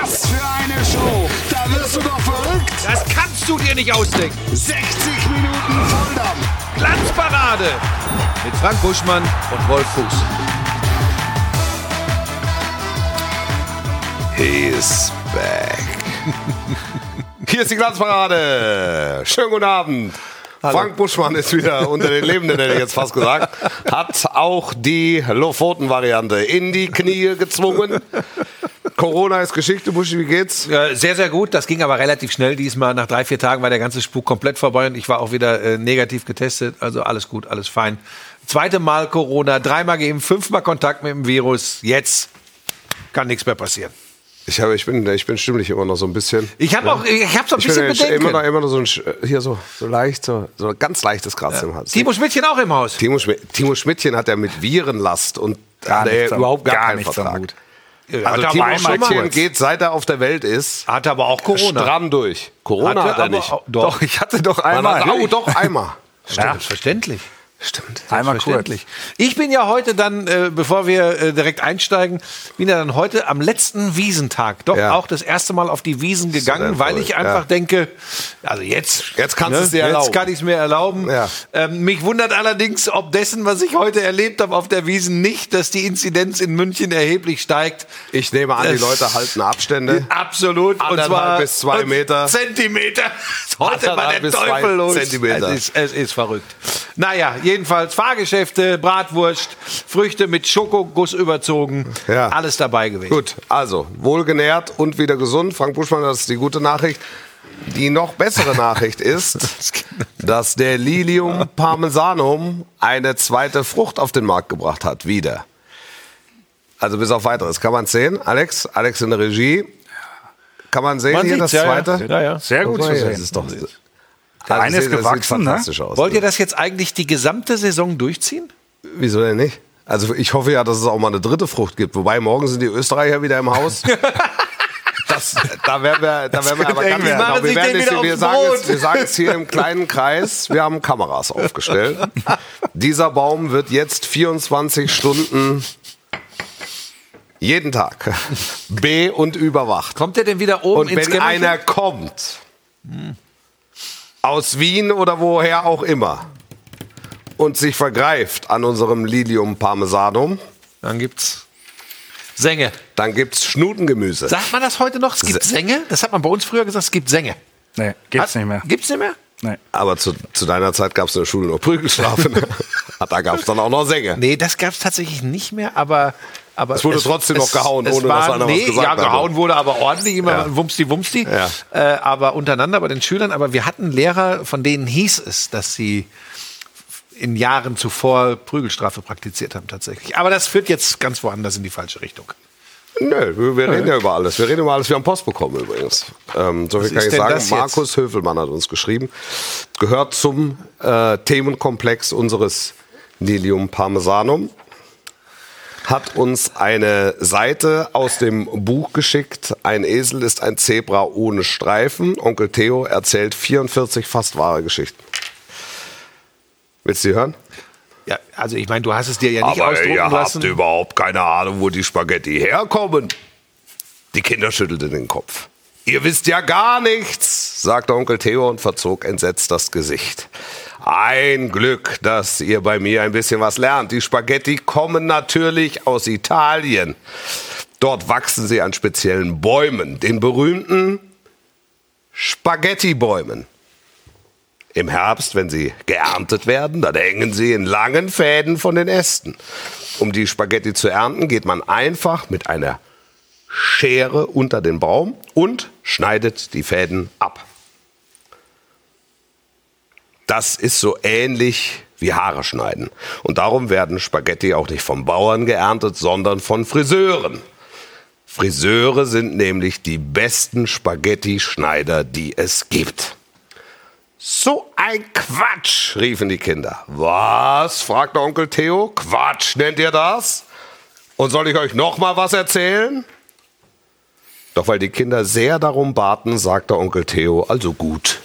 Was für eine Show! Da wirst du doch verrückt! Das kannst du dir nicht ausdenken. 60 Minuten Volldampf! Glanzparade mit Frank Buschmann und Wolf Fuß. He's back. Hier ist die Glanzparade. Schönen guten Abend. Frank Buschmann ist wieder unter den Lebenden, hätte ich jetzt fast gesagt. Hat auch die Lofoten-Variante in die Knie gezwungen. Corona ist Geschichte, Buschi, wie geht's? Ja, sehr, sehr gut. Das ging aber relativ schnell diesmal. Nach drei, vier Tagen war der ganze Spuk komplett vorbei und ich war auch wieder äh, negativ getestet. Also alles gut, alles fein. Zweite Mal Corona, dreimal geimpft, fünfmal Kontakt mit dem Virus. Jetzt kann nichts mehr passieren. Ich, habe, ich, bin, ich bin stimmlich immer noch so ein bisschen. Ich habe auch, ich habe so ein Ich bisschen bin ja Bedenken. immer noch, immer noch so ein, hier so, so leicht, so, so ein ganz leichtes Gras im Hals. Timo Schmidtchen auch im Haus. Timo, Schmi Timo Schmidtchen hat ja mit Virenlast und Gar hat er nichts überhaupt gar, gar keinen nichts am Vertrag. Hut. Also Hat Timo kurz. geht, seit er auf der Welt ist, Hatte aber auch Corona. stramm durch. Corona hat er aber nicht. auch- Doch, ich hatte doch einmal. hat, oh, doch, einmal. Selbstverständlich. Stimmt. Einmal kurz. Ich bin ja heute dann, äh, bevor wir äh, direkt einsteigen, bin ja dann heute am letzten Wiesentag doch Ja. auch das erste Mal auf die Wiesen gegangen, weil ich einfach ja. denke, also jetzt, Jetzt kannst du es dir jetzt erlauben. kann ich es mir erlauben. Ja. Ähm, mich wundert allerdings, ob dessen, was ich heute erlebt habe auf der Wiesen, nicht, dass die Inzidenz in München erheblich steigt. Ich nehme an, die Das- Leute halten Abstände. Absolut. Und zwar bis zwei Meter. Zentimeter. Heute war der Teufel los. Zentimeter. Es ist, es ist verrückt. Naja, jedenfalls Fahrgeschäfte, Bratwurst, Früchte mit Schokoguss überzogen. Ja. Alles dabei gewesen. Gut, also wohlgenährt und wieder gesund. Frank Buschmann, das ist die gute Nachricht. Die noch bessere Nachricht ist, dass der Lilium Parmesanum eine zweite Frucht auf den Markt gebracht hat. Wieder. Also bis auf weiteres. Kann man sehen? Alex? Alex in der Regie. Kann man sehen Man hier das ja, ja. zweite? Ja, ja. Sehr gut zu sehen. Das ist doch, Der eine das ist gewachsen, ne? fantastisch aus. Wollt ihr das jetzt eigentlich die gesamte Saison durchziehen? Wieso denn nicht? Also ich hoffe ja, dass es auch mal eine dritte Frucht gibt. Wobei morgen sind die Österreicher wieder im Haus. Das, da werden wir, da werden wir aber ganz werden. genau. Wir, werden wieder wir, sagen Brot. wir sagen es hier im kleinen Kreis. Wir haben Kameras aufgestellt. Dieser Baum wird jetzt 24 Stunden jeden Tag be- und überwacht. Kommt der denn wieder oben Und ins wenn Kämmerchen? einer kommt, aus Wien oder woher auch immer, und sich vergreift an unserem Lilium Parmesanum, Dann gibt's Sänge. dann gibt's Schnutengemüse. Sagt man das heute noch? Es gibt Sänge? Das hat man bei uns früher gesagt, es gibt Sänge. Nee, gibt's nicht mehr. Gibt's nicht mehr? Nee. Aber zu, zu deiner Zeit gab's in der Schule nur Prügelstrafe. Ne? da gab's dann auch noch Sänge. Nee, das gab es tatsächlich nicht mehr, aber. Aber Es wurde trotzdem noch gehauen, ohne dass einer was nee, gesagt Ja, hatte. gehauen wurde aber ordentlich, immer Ja. wumsti wumsti. Ja. Äh, aber untereinander bei den Schülern. Aber wir hatten Lehrer, von denen hieß es, dass sie in Jahren zuvor Prügelstrafe praktiziert haben, tatsächlich. Aber das führt jetzt ganz woanders in die falsche Richtung. Nö, wir, reden ja über alles. Wir reden über alles. Wir haben Post bekommen übrigens. Ähm, so viel Was kann ich sagen. Markus Höfelmann hat uns geschrieben. Gehört zum äh, Themenkomplex unseres Lilium Parmesanum. Hat uns eine Seite aus dem Buch geschickt. Ein Esel ist ein Zebra ohne Streifen. Onkel Theo erzählt 44 fast wahre Geschichten. Willst du die hören? Ja, also ich meine, du hast es dir ja nicht Aber ausdrucken ihr lassen. habt überhaupt keine Ahnung, wo die Spaghetti herkommen. Die Kinder schüttelten den Kopf. Ihr wisst ja gar nichts, sagte Onkel Theo und verzog entsetzt das Gesicht. Ein Glück, dass ihr bei mir ein bisschen was lernt. Die Spaghetti kommen natürlich aus Italien. Dort wachsen sie an speziellen Bäumen, den berühmten Spaghetti-Bäumen. Im Herbst, wenn sie geerntet werden, dann hängen sie in langen Fäden von den Ästen. Um die Spaghetti zu ernten, geht man einfach mit einer Schere unter den Baum und schneidet die Fäden ab. Das ist so ähnlich wie Haare schneiden. Und darum werden Spaghetti auch nicht vom Bauern geerntet, sondern von Friseuren. Friseure sind nämlich die besten Spaghetti-Schneider, die es gibt. So ein Quatsch, riefen die Kinder. Was? fragte Onkel Theo. Quatsch nennt ihr das? Und soll ich euch noch mal was erzählen? Doch weil die Kinder sehr darum baten, sagte Onkel Theo, also gut,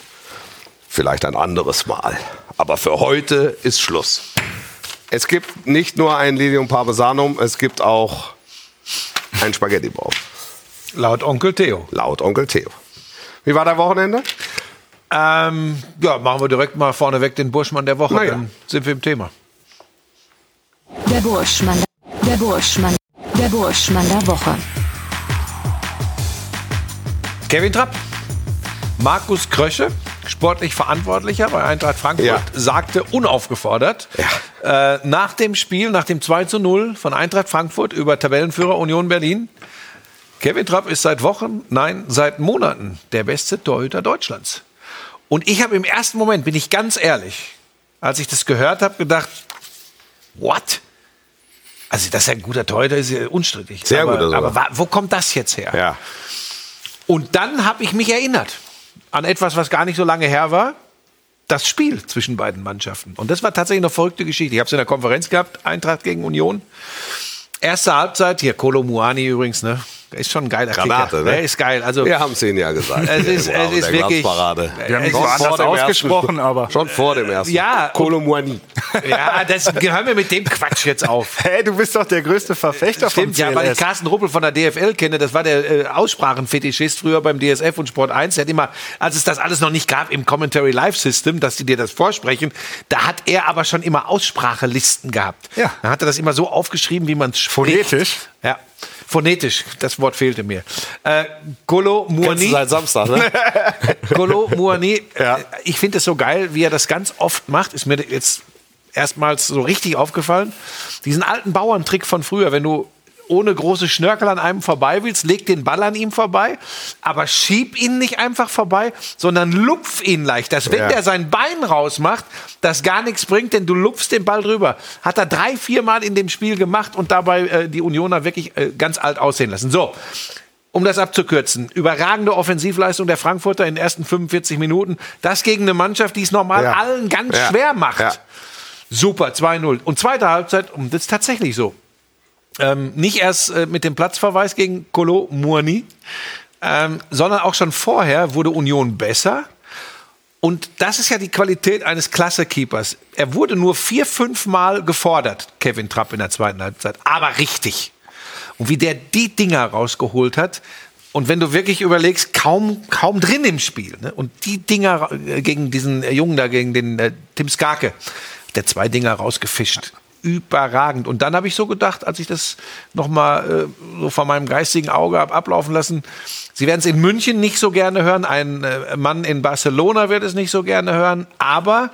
vielleicht ein anderes Mal. Aber für heute ist Schluss. Es gibt nicht nur ein Lilium Parmesanum, es gibt auch einen Spaghettibaum. Laut Onkel Theo. Laut Onkel Theo. Wie war dein Wochenende? Ähm, ja, machen wir direkt mal vorneweg den Burschmann der Woche. Ja. Dann sind wir im Thema. Der Burschmann. Der Burschmann. Der Burschmann der Woche. Kevin Trapp. Markus Krösche, sportlich Verantwortlicher bei Eintracht Frankfurt, Ja. sagte unaufgefordert äh, nach dem Spiel, nach dem 2 zu 0 von Eintracht Frankfurt über Tabellenführer Union Berlin, Kevin Trapp ist seit Wochen, nein, seit Monaten der beste Torhüter Deutschlands. Und ich habe im ersten Moment, bin ich ganz ehrlich, als ich das gehört habe, gedacht, what? Also, dass er ein guter Torhüter ist, ja unstrittig. Sehr aber, guter sogar. aber wo kommt das jetzt her? Ja. Und dann habe ich mich erinnert an etwas, was gar nicht so lange her war. Das Spiel zwischen beiden Mannschaften. Und das war tatsächlich eine verrückte Geschichte. Ich habe es in der Konferenz gehabt, Eintracht gegen Union. Erste Halbzeit, hier Kolo Muani übrigens, ne? Ist schon ein geiler Granate, Kicker. ne? Der ist geil. Also, Wir haben es Ihnen ja gesagt. Es ist- es ist der wirklich- Glanzparade. Wir haben Es nicht so ist anders ausgesprochen, aber. Schon vor dem ersten. Ja. Kolomuani. ja, das hören wir mit dem Quatsch jetzt auf. Hey, du bist doch der größte Verfechter Stimmt, von ja, weil ich CLS. Carsten Ruppel von der DFL kenne. Das war der äh, Aussprachenfetischist früher beim DSF und Sport 1. Der hat immer, als es das alles noch nicht gab im Commentary Live System, dass die dir das vorsprechen, da hat er aber schon immer Aussprachelisten gehabt. Ja. Dann hat er das immer so aufgeschrieben, wie man es spricht. Phonetisch? Ja. Phonetisch, das Wort fehlte mir. Äh, Golo Muani. seit Samstag, ne? Golo Muani, Ja. äh, ich finde es so geil, wie er das ganz oft macht. Ist mir jetzt erstmals so richtig aufgefallen. Diesen alten Bauerntrick von früher, wenn du ohne große Schnörkel an einem vorbei willst, leg den Ball an ihm vorbei, aber schieb ihn nicht einfach vorbei, sondern lupf ihn leicht. Dass wenn Ja. der sein Bein rausmacht, das gar nichts bringt, denn du lupfst den Ball drüber. Hat er drei, vier Mal in dem Spiel gemacht und dabei äh, die Unioner wirklich äh, ganz alt aussehen lassen. So. Um das abzukürzen, überragende Offensivleistung der Frankfurter in den ersten 45 Minuten. Das gegen eine Mannschaft, die es normal Ja. allen ganz Ja. schwer macht. Super, 2-0. Und zweite Halbzeit, und das ist tatsächlich so. Ähm, nicht erst äh, mit dem Platzverweis gegen Kolo Muani, ähm, sondern auch schon vorher wurde Union besser. Und das ist ja die Qualität eines Klasse-Keepers. Er wurde nur vier, fünf Mal gefordert, Kevin Trapp in der zweiten Halbzeit. Aber richtig. Und wie der die Dinger rausgeholt hat. Und wenn du wirklich überlegst, kaum, kaum drin im Spiel. Ne? Und die Dinger äh, gegen diesen Jungen da, gegen den äh, Tim Skarke, der zwei Dinger rausgefischt. Überragend. Und dann habe ich so gedacht, als ich das nochmal äh, so vor meinem geistigen Auge habe ablaufen lassen, Sie werden es in München nicht so gerne hören, ein äh, Mann in Barcelona wird es nicht so gerne hören, aber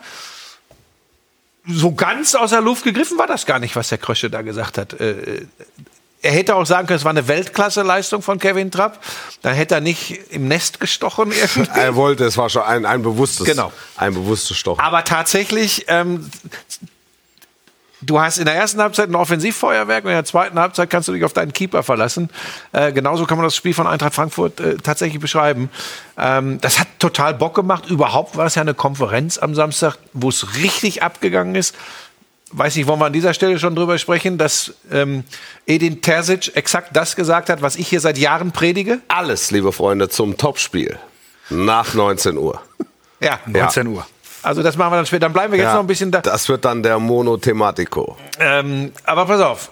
so ganz aus der Luft gegriffen war das gar nicht, was der Krösche da gesagt hat. Äh, er hätte auch sagen können, es war eine Weltklasse-Leistung von Kevin Trapp. Dann hätte er nicht im Nest gestochen. irgendwie. Er wollte, es war schon ein, ein bewusstes, Genau. ein bewusstes Stochen. Aber tatsächlich, ähm, du hast in der ersten Halbzeit ein Offensivfeuerwerk und in der zweiten Halbzeit kannst du dich auf deinen Keeper verlassen. Äh, genauso kann man das Spiel von Eintracht Frankfurt äh, tatsächlich beschreiben. Ähm, das hat total Bock gemacht. Überhaupt war es ja eine Konferenz am Samstag, wo es richtig abgegangen ist. Weiß nicht, wollen wir an dieser Stelle schon drüber sprechen, dass ähm, Edin Terzic exakt das gesagt hat, was ich hier seit Jahren predige? Alles, liebe Freunde, zum Topspiel. Nach 19 Uhr. Ja, 19 Uhr. Also das machen wir dann später. Dann bleiben wir jetzt Ja, noch ein bisschen da. Das wird dann der Monothematico. Ähm, aber pass auf,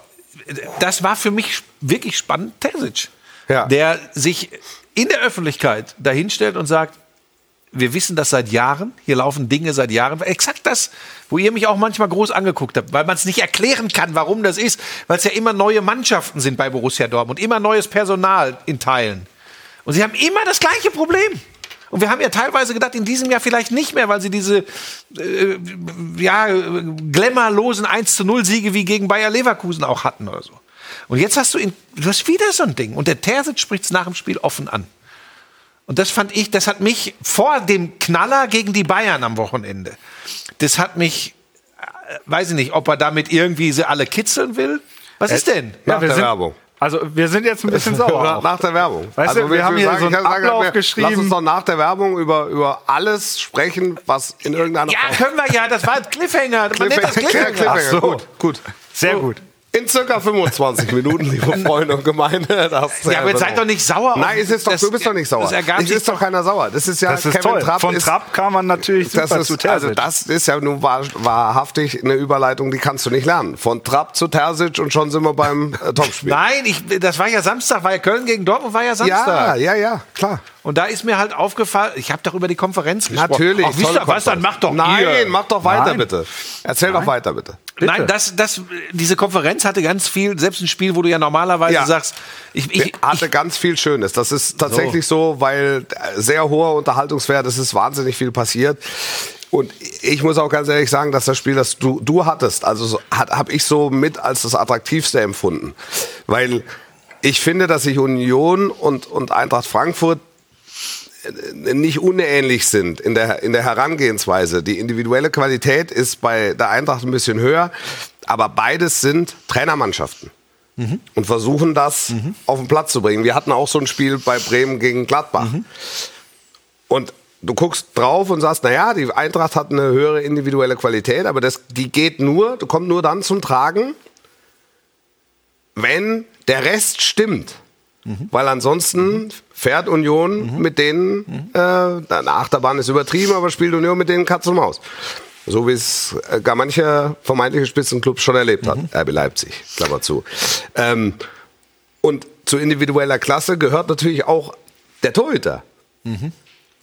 das war für mich wirklich spannend, Terzic. Ja. Der sich in der Öffentlichkeit dahinstellt und sagt, wir wissen das seit Jahren, hier laufen Dinge seit Jahren. Exakt das, wo ihr mich auch manchmal groß angeguckt habt, weil man es nicht erklären kann, warum das ist, weil es ja immer neue Mannschaften sind bei Borussia Dortmund, immer neues Personal in Teilen. Und sie haben immer das gleiche Problem. Und wir haben ja teilweise gedacht, in diesem Jahr vielleicht nicht mehr, weil sie diese äh, ja, glamourlosen 1 zu 0 Siege wie gegen Bayer Leverkusen auch hatten oder so. Und jetzt hast du, in, du hast wieder so ein Ding. Und der Terzic spricht es nach dem Spiel offen an. Und das fand ich, das hat mich vor dem Knaller gegen die Bayern am Wochenende, das hat mich, äh, weiß ich nicht, ob er damit irgendwie sie alle kitzeln will. Was ist denn? Ja, wir der sind- Werbung. Also wir sind jetzt ein bisschen sauer. Nach, der Werbung. Weißt du, wir haben hier so einen Ablauf wir- geschrieben. Lass uns doch nach der Werbung über, über alles sprechen, was in irgendeiner Ja, Form- können wir ja, das war ein Cliffhanger. Man nennt das Cliffhanger. Cliffhanger. Cliffhanger. Ach so. Gut, gut. Sehr gut. In circa 25 Minuten, liebe Freunde und Gemeinde. Das Ja, aber jetzt seid doch nicht sauer. Nein, es ist doch, das- du bist doch nicht sauer. Es sich ist doch keiner sauer. Das ist ja Das ist Kevin toll. Trapp Von ist, Trapp kam man natürlich super das zu ist, also Terzic. das ist ja nun wahr, wahrhaftig eine Überleitung, die kannst du nicht lernen. Von Trapp zu Terzic und schon sind wir beim äh, Topspiel. Nein, ich, das war ja Samstag, war ja Köln gegen Dortmund, war ja ja, Samstag. ja, ja, klar. Und da ist mir halt aufgefallen, ich habe doch über die Konferenz gesprochen. Natürlich. Ach, wisst ihr was, dann macht doch Nein, ihr. mach doch weiter Nein. bitte. Erzähl doch weiter bitte. Nein, das, das, diese Konferenz hatte ganz viel, selbst ein Spiel, wo du ja normalerweise Ja. sagst, ich, ich, hatte ich, ganz viel Schönes. Das ist tatsächlich so, weil äh, sehr hoher Unterhaltungswert, es ist wahnsinnig viel passiert. Und ich muss auch ganz ehrlich sagen, dass das Spiel, das du, du hattest, also so, hat, habe ich so mit als das attraktivste empfunden. Weil ich finde, dass sich Union und, und Eintracht Frankfurt nicht unähnlich sind in der, in der Herangehensweise. Die individuelle Qualität ist bei der Eintracht ein bisschen höher, aber beides sind Trainermannschaften und versuchen das auf den Platz zu bringen. Wir hatten auch so ein Spiel bei Bremen gegen Gladbach. Und du guckst drauf und sagst, naja, die Eintracht hat eine höhere individuelle Qualität, aber das, die geht nur, kommt nur dann zum Tragen, wenn der Rest stimmt. Weil ansonsten fährt Union mit denen, äh, eine Achterbahn ist übertrieben, aber spielt Union mit denen Katz und Maus. So wie es äh, gar manche vermeintliche Spitzenclubs schon erlebt hat. RB Leipzig, Klammer zu. Ähm, und zu individueller Klasse gehört natürlich auch der Torhüter.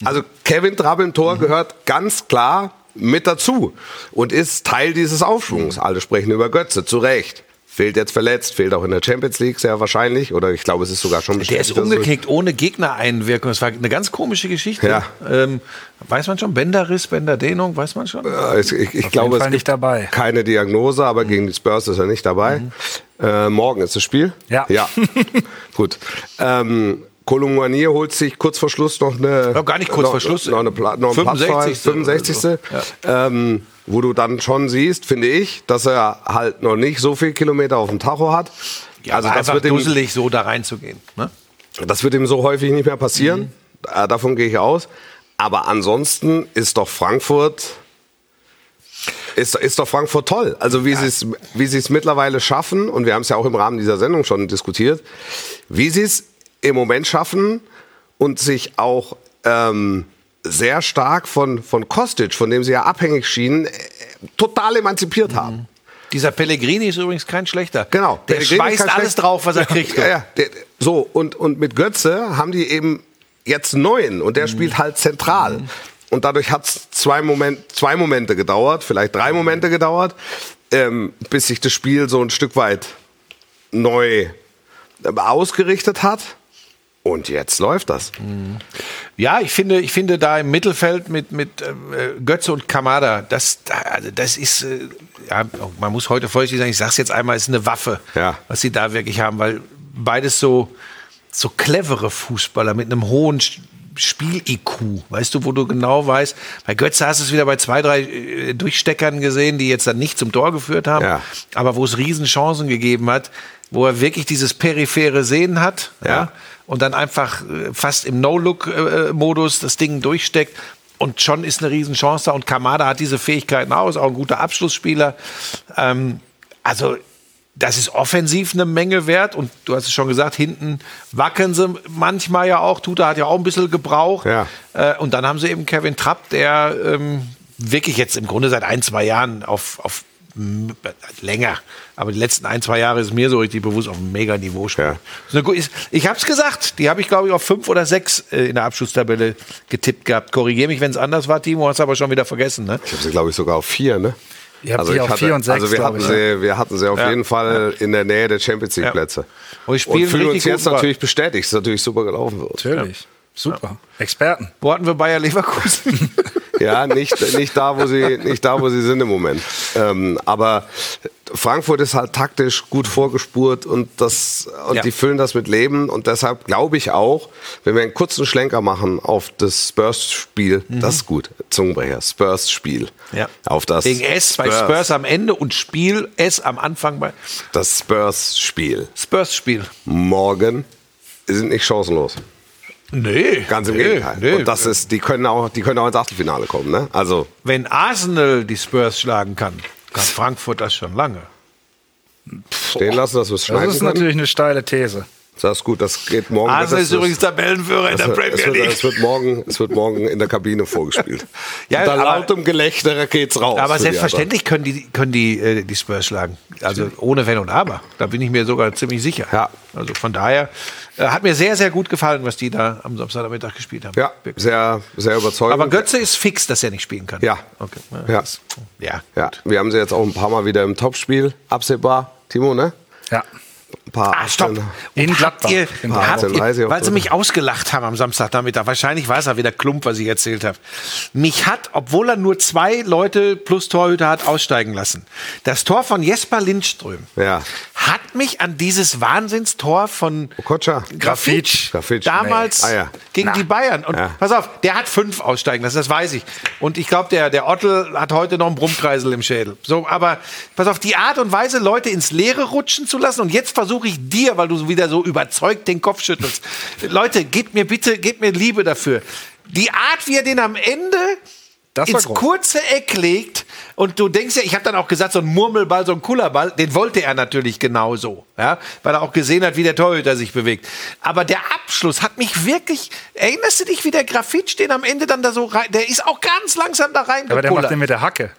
Also Kevin Trapp im Tor gehört ganz klar mit dazu und ist Teil dieses Aufschwungs. Alle sprechen über Götze, zu Recht. Fehlt jetzt verletzt, fehlt auch in der Champions League sehr wahrscheinlich. Oder ich glaube, es ist sogar schon der ist umgeknickt ohne Gegnereinwirkung. Das war eine ganz komische Geschichte. Ja. Ähm, weiß man schon, Bänderriss, Bänderdehnung, weiß man schon? Äh, Ich, ich, ich glaube, es gibt nicht dabei. Mhm. keine Diagnose, aber gegen die Spurs ist er nicht dabei. Äh, morgen ist das Spiel. Ja. Ja. Gut. Ähm, Kolumani holt sich kurz vor Schluss noch eine. Ja, gar nicht kurz noch, vor Schluss. Noch, eine Pla noch einen 65. Platz frei, 65. Ähm, wo du dann schon siehst, finde ich, dass er halt noch nicht so viel Kilometer auf dem Tacho hat. Ja, also das einfach wird, ihm, dusselig, so da reinzugehen. Ne? das wird ihm so häufig nicht mehr passieren. Äh, davon gehe ich aus. Aber ansonsten ist doch Frankfurt ist, ist doch Frankfurt toll. Also wie sie es wie sie es mittlerweile schaffen und wir haben es ja auch im Rahmen dieser Sendung schon diskutiert, wie sie es im Moment schaffen und sich auch ähm, sehr stark von von Kostic, von dem sie ja abhängig schienen, äh, total emanzipiert haben. Dieser Pellegrini ist übrigens kein schlechter. Genau. Der Pellegrini schmeißt alles schlecht- drauf, was er kriegt. Ja, ja. Der, so, und, und mit Götze haben die eben jetzt neuen und der spielt halt zentral. Und dadurch hat es zwei, Moment, zwei Momente gedauert, vielleicht drei Momente gedauert, ähm, bis sich das Spiel so ein Stück weit neu äh, ausgerichtet hat. Und jetzt läuft das. Ja, ich finde, ich finde da im Mittelfeld mit, mit äh, Götze und Kamada, das, da- also das ist, äh, ja, man muss heute vorsichtig sein, ich sag's jetzt einmal, ist eine Waffe, Ja. was sie da wirklich haben, weil beides so, so clevere Fußballer mit einem hohen Spiel-IQ, weißt du, wo du genau weißt, bei Götze hast du es wieder bei zwei, drei äh, Durchsteckern gesehen, die jetzt dann nicht zum Tor geführt haben, Ja. aber wo es Riesenchancen gegeben hat, wo er wirklich dieses periphere Sehen hat, ja. Ja. Und dann einfach äh, fast im No-Look-Modus das Ding durchsteckt. Und schon ist eine Riesenchance da. Und Kamada hat diese Fähigkeiten auch, ist auch ein guter Abschlussspieler. Ähm, also, das ist offensiv eine Menge wert. Und du hast es schon gesagt, hinten wackeln sie manchmal ja auch. Tuta hat ja auch ein bisschen gebraucht. Ja. Äh, und dann haben sie eben Kevin Trapp, der ähm, wirklich jetzt im Grunde seit ein, zwei Jahren auf, auf länger, aber die letzten ein, zwei Jahre ist mir so richtig bewusst auf einem Mega-Niveau spielt. Ja. Ich habe es gesagt, die habe ich glaube ich auf fünf oder sechs äh, in der Abschlusstabelle getippt gehabt. Korrigiere mich, wenn es anders war, Timo, hast aber schon wieder vergessen. Ne? Ich habe sie, glaube ich, sogar auf vier, ne? Ihr habt die auf vier und sechs, Also wir hatten, ich, sie, wir hatten sie auf Ja. jeden Fall in der Nähe der Champions League Ja. Plätze. Und wir Und spielen fühlen uns jetzt natürlich bestätigt, dass es natürlich super gelaufen wird. Natürlich. Super. Experten. Wo hatten wir Bayer Leverkusen? Ja, nicht, nicht, da, wo sie, nicht da, wo sie sind im Moment. Ähm, aber Frankfurt ist halt taktisch gut vorgespurt und, das, und Ja. die füllen das mit Leben. Und deshalb glaube ich auch, wenn wir einen kurzen Schlenker machen auf das Spurs-Spiel, das ist gut. Zungenbrecher, Spurs-Spiel. Mhm. ja. Auf das Gegen S bei Spurs am Ende und Spiel S am Anfang bei Das Spurs-Spiel. Spurs-Spiel. Morgen sind nicht chancenlos. Nee. Ganz im nee, Gegenteil. Nee. Und das ist, die können auch, die können auch ins Achtelfinale kommen, ne? Also, Wenn Arsenal die Spurs schlagen kann, kann Frankfurt das schon lange. stehen lassen, dass wir es Das schneiden ist können. natürlich eine steile These. Das ist gut, das geht morgen. Arsenal das, ist übrigens Tabellenführer in der es, Premier wird, League. es, wird morgen, es wird morgen in der Kabine vorgespielt. Ja, Unter lautem Gelächter geht's raus. Aber für die selbstverständlich können die, können die, äh, die Spurs schlagen. Also ohne Wenn und Aber. Da bin ich mir sogar ziemlich sicher. Ja. Also von daher hat mir sehr, sehr gut gefallen, was die da am Samstagmittag gespielt haben. Ja, Wirklich. sehr, sehr überzeugend. Aber Götze ist fix, dass er nicht spielen kann. Ja. Okay. Ja. ja. ja, wir haben sie jetzt auch ein paar Mal wieder im Topspiel absehbar. Timo, ne? Ja. Ein paar Ah, stopp. In Gladbach. ihr, Genau. habt ihr, 18:30 auf weil sie mich ausgelacht haben am Samstagnachmittag, wahrscheinlich war es ja wieder Klump, was ich erzählt habe. Mich hat, obwohl er nur zwei Leute plus Torhüter hat aussteigen lassen, das Tor von Jesper Lindström Ja. hat mich an dieses Wahnsinnstor von Okocha. Grafitsch Grafitsch. damals Nee. Ah, ja. gegen die Bayern. Und Ja. pass auf, der hat fünf aussteigen lassen, das weiß ich. Und ich glaube, der, der Ottel hat heute noch einen Brummkreisel im Schädel. So, aber pass auf, die Art und Weise, Leute ins Leere rutschen zu lassen. Und jetzt versuche ich dir, weil du wieder so überzeugt den Kopf schüttelst. Leute, gebt mir bitte, gebt mir Liebe dafür. Die Art, wie er den am Ende ins groß. kurze Eck legt und du denkst ja, ich habe dann auch gesagt, so ein Murmelball, so ein Kullerball, den wollte er natürlich genauso, ja, weil er auch gesehen hat, wie der Torhüter sich bewegt. Aber der Abschluss hat mich wirklich, erinnerst du dich, wie der Grafitsch den am Ende dann da so rein, der ist auch ganz langsam da rein Aber der macht den mit der Hacke.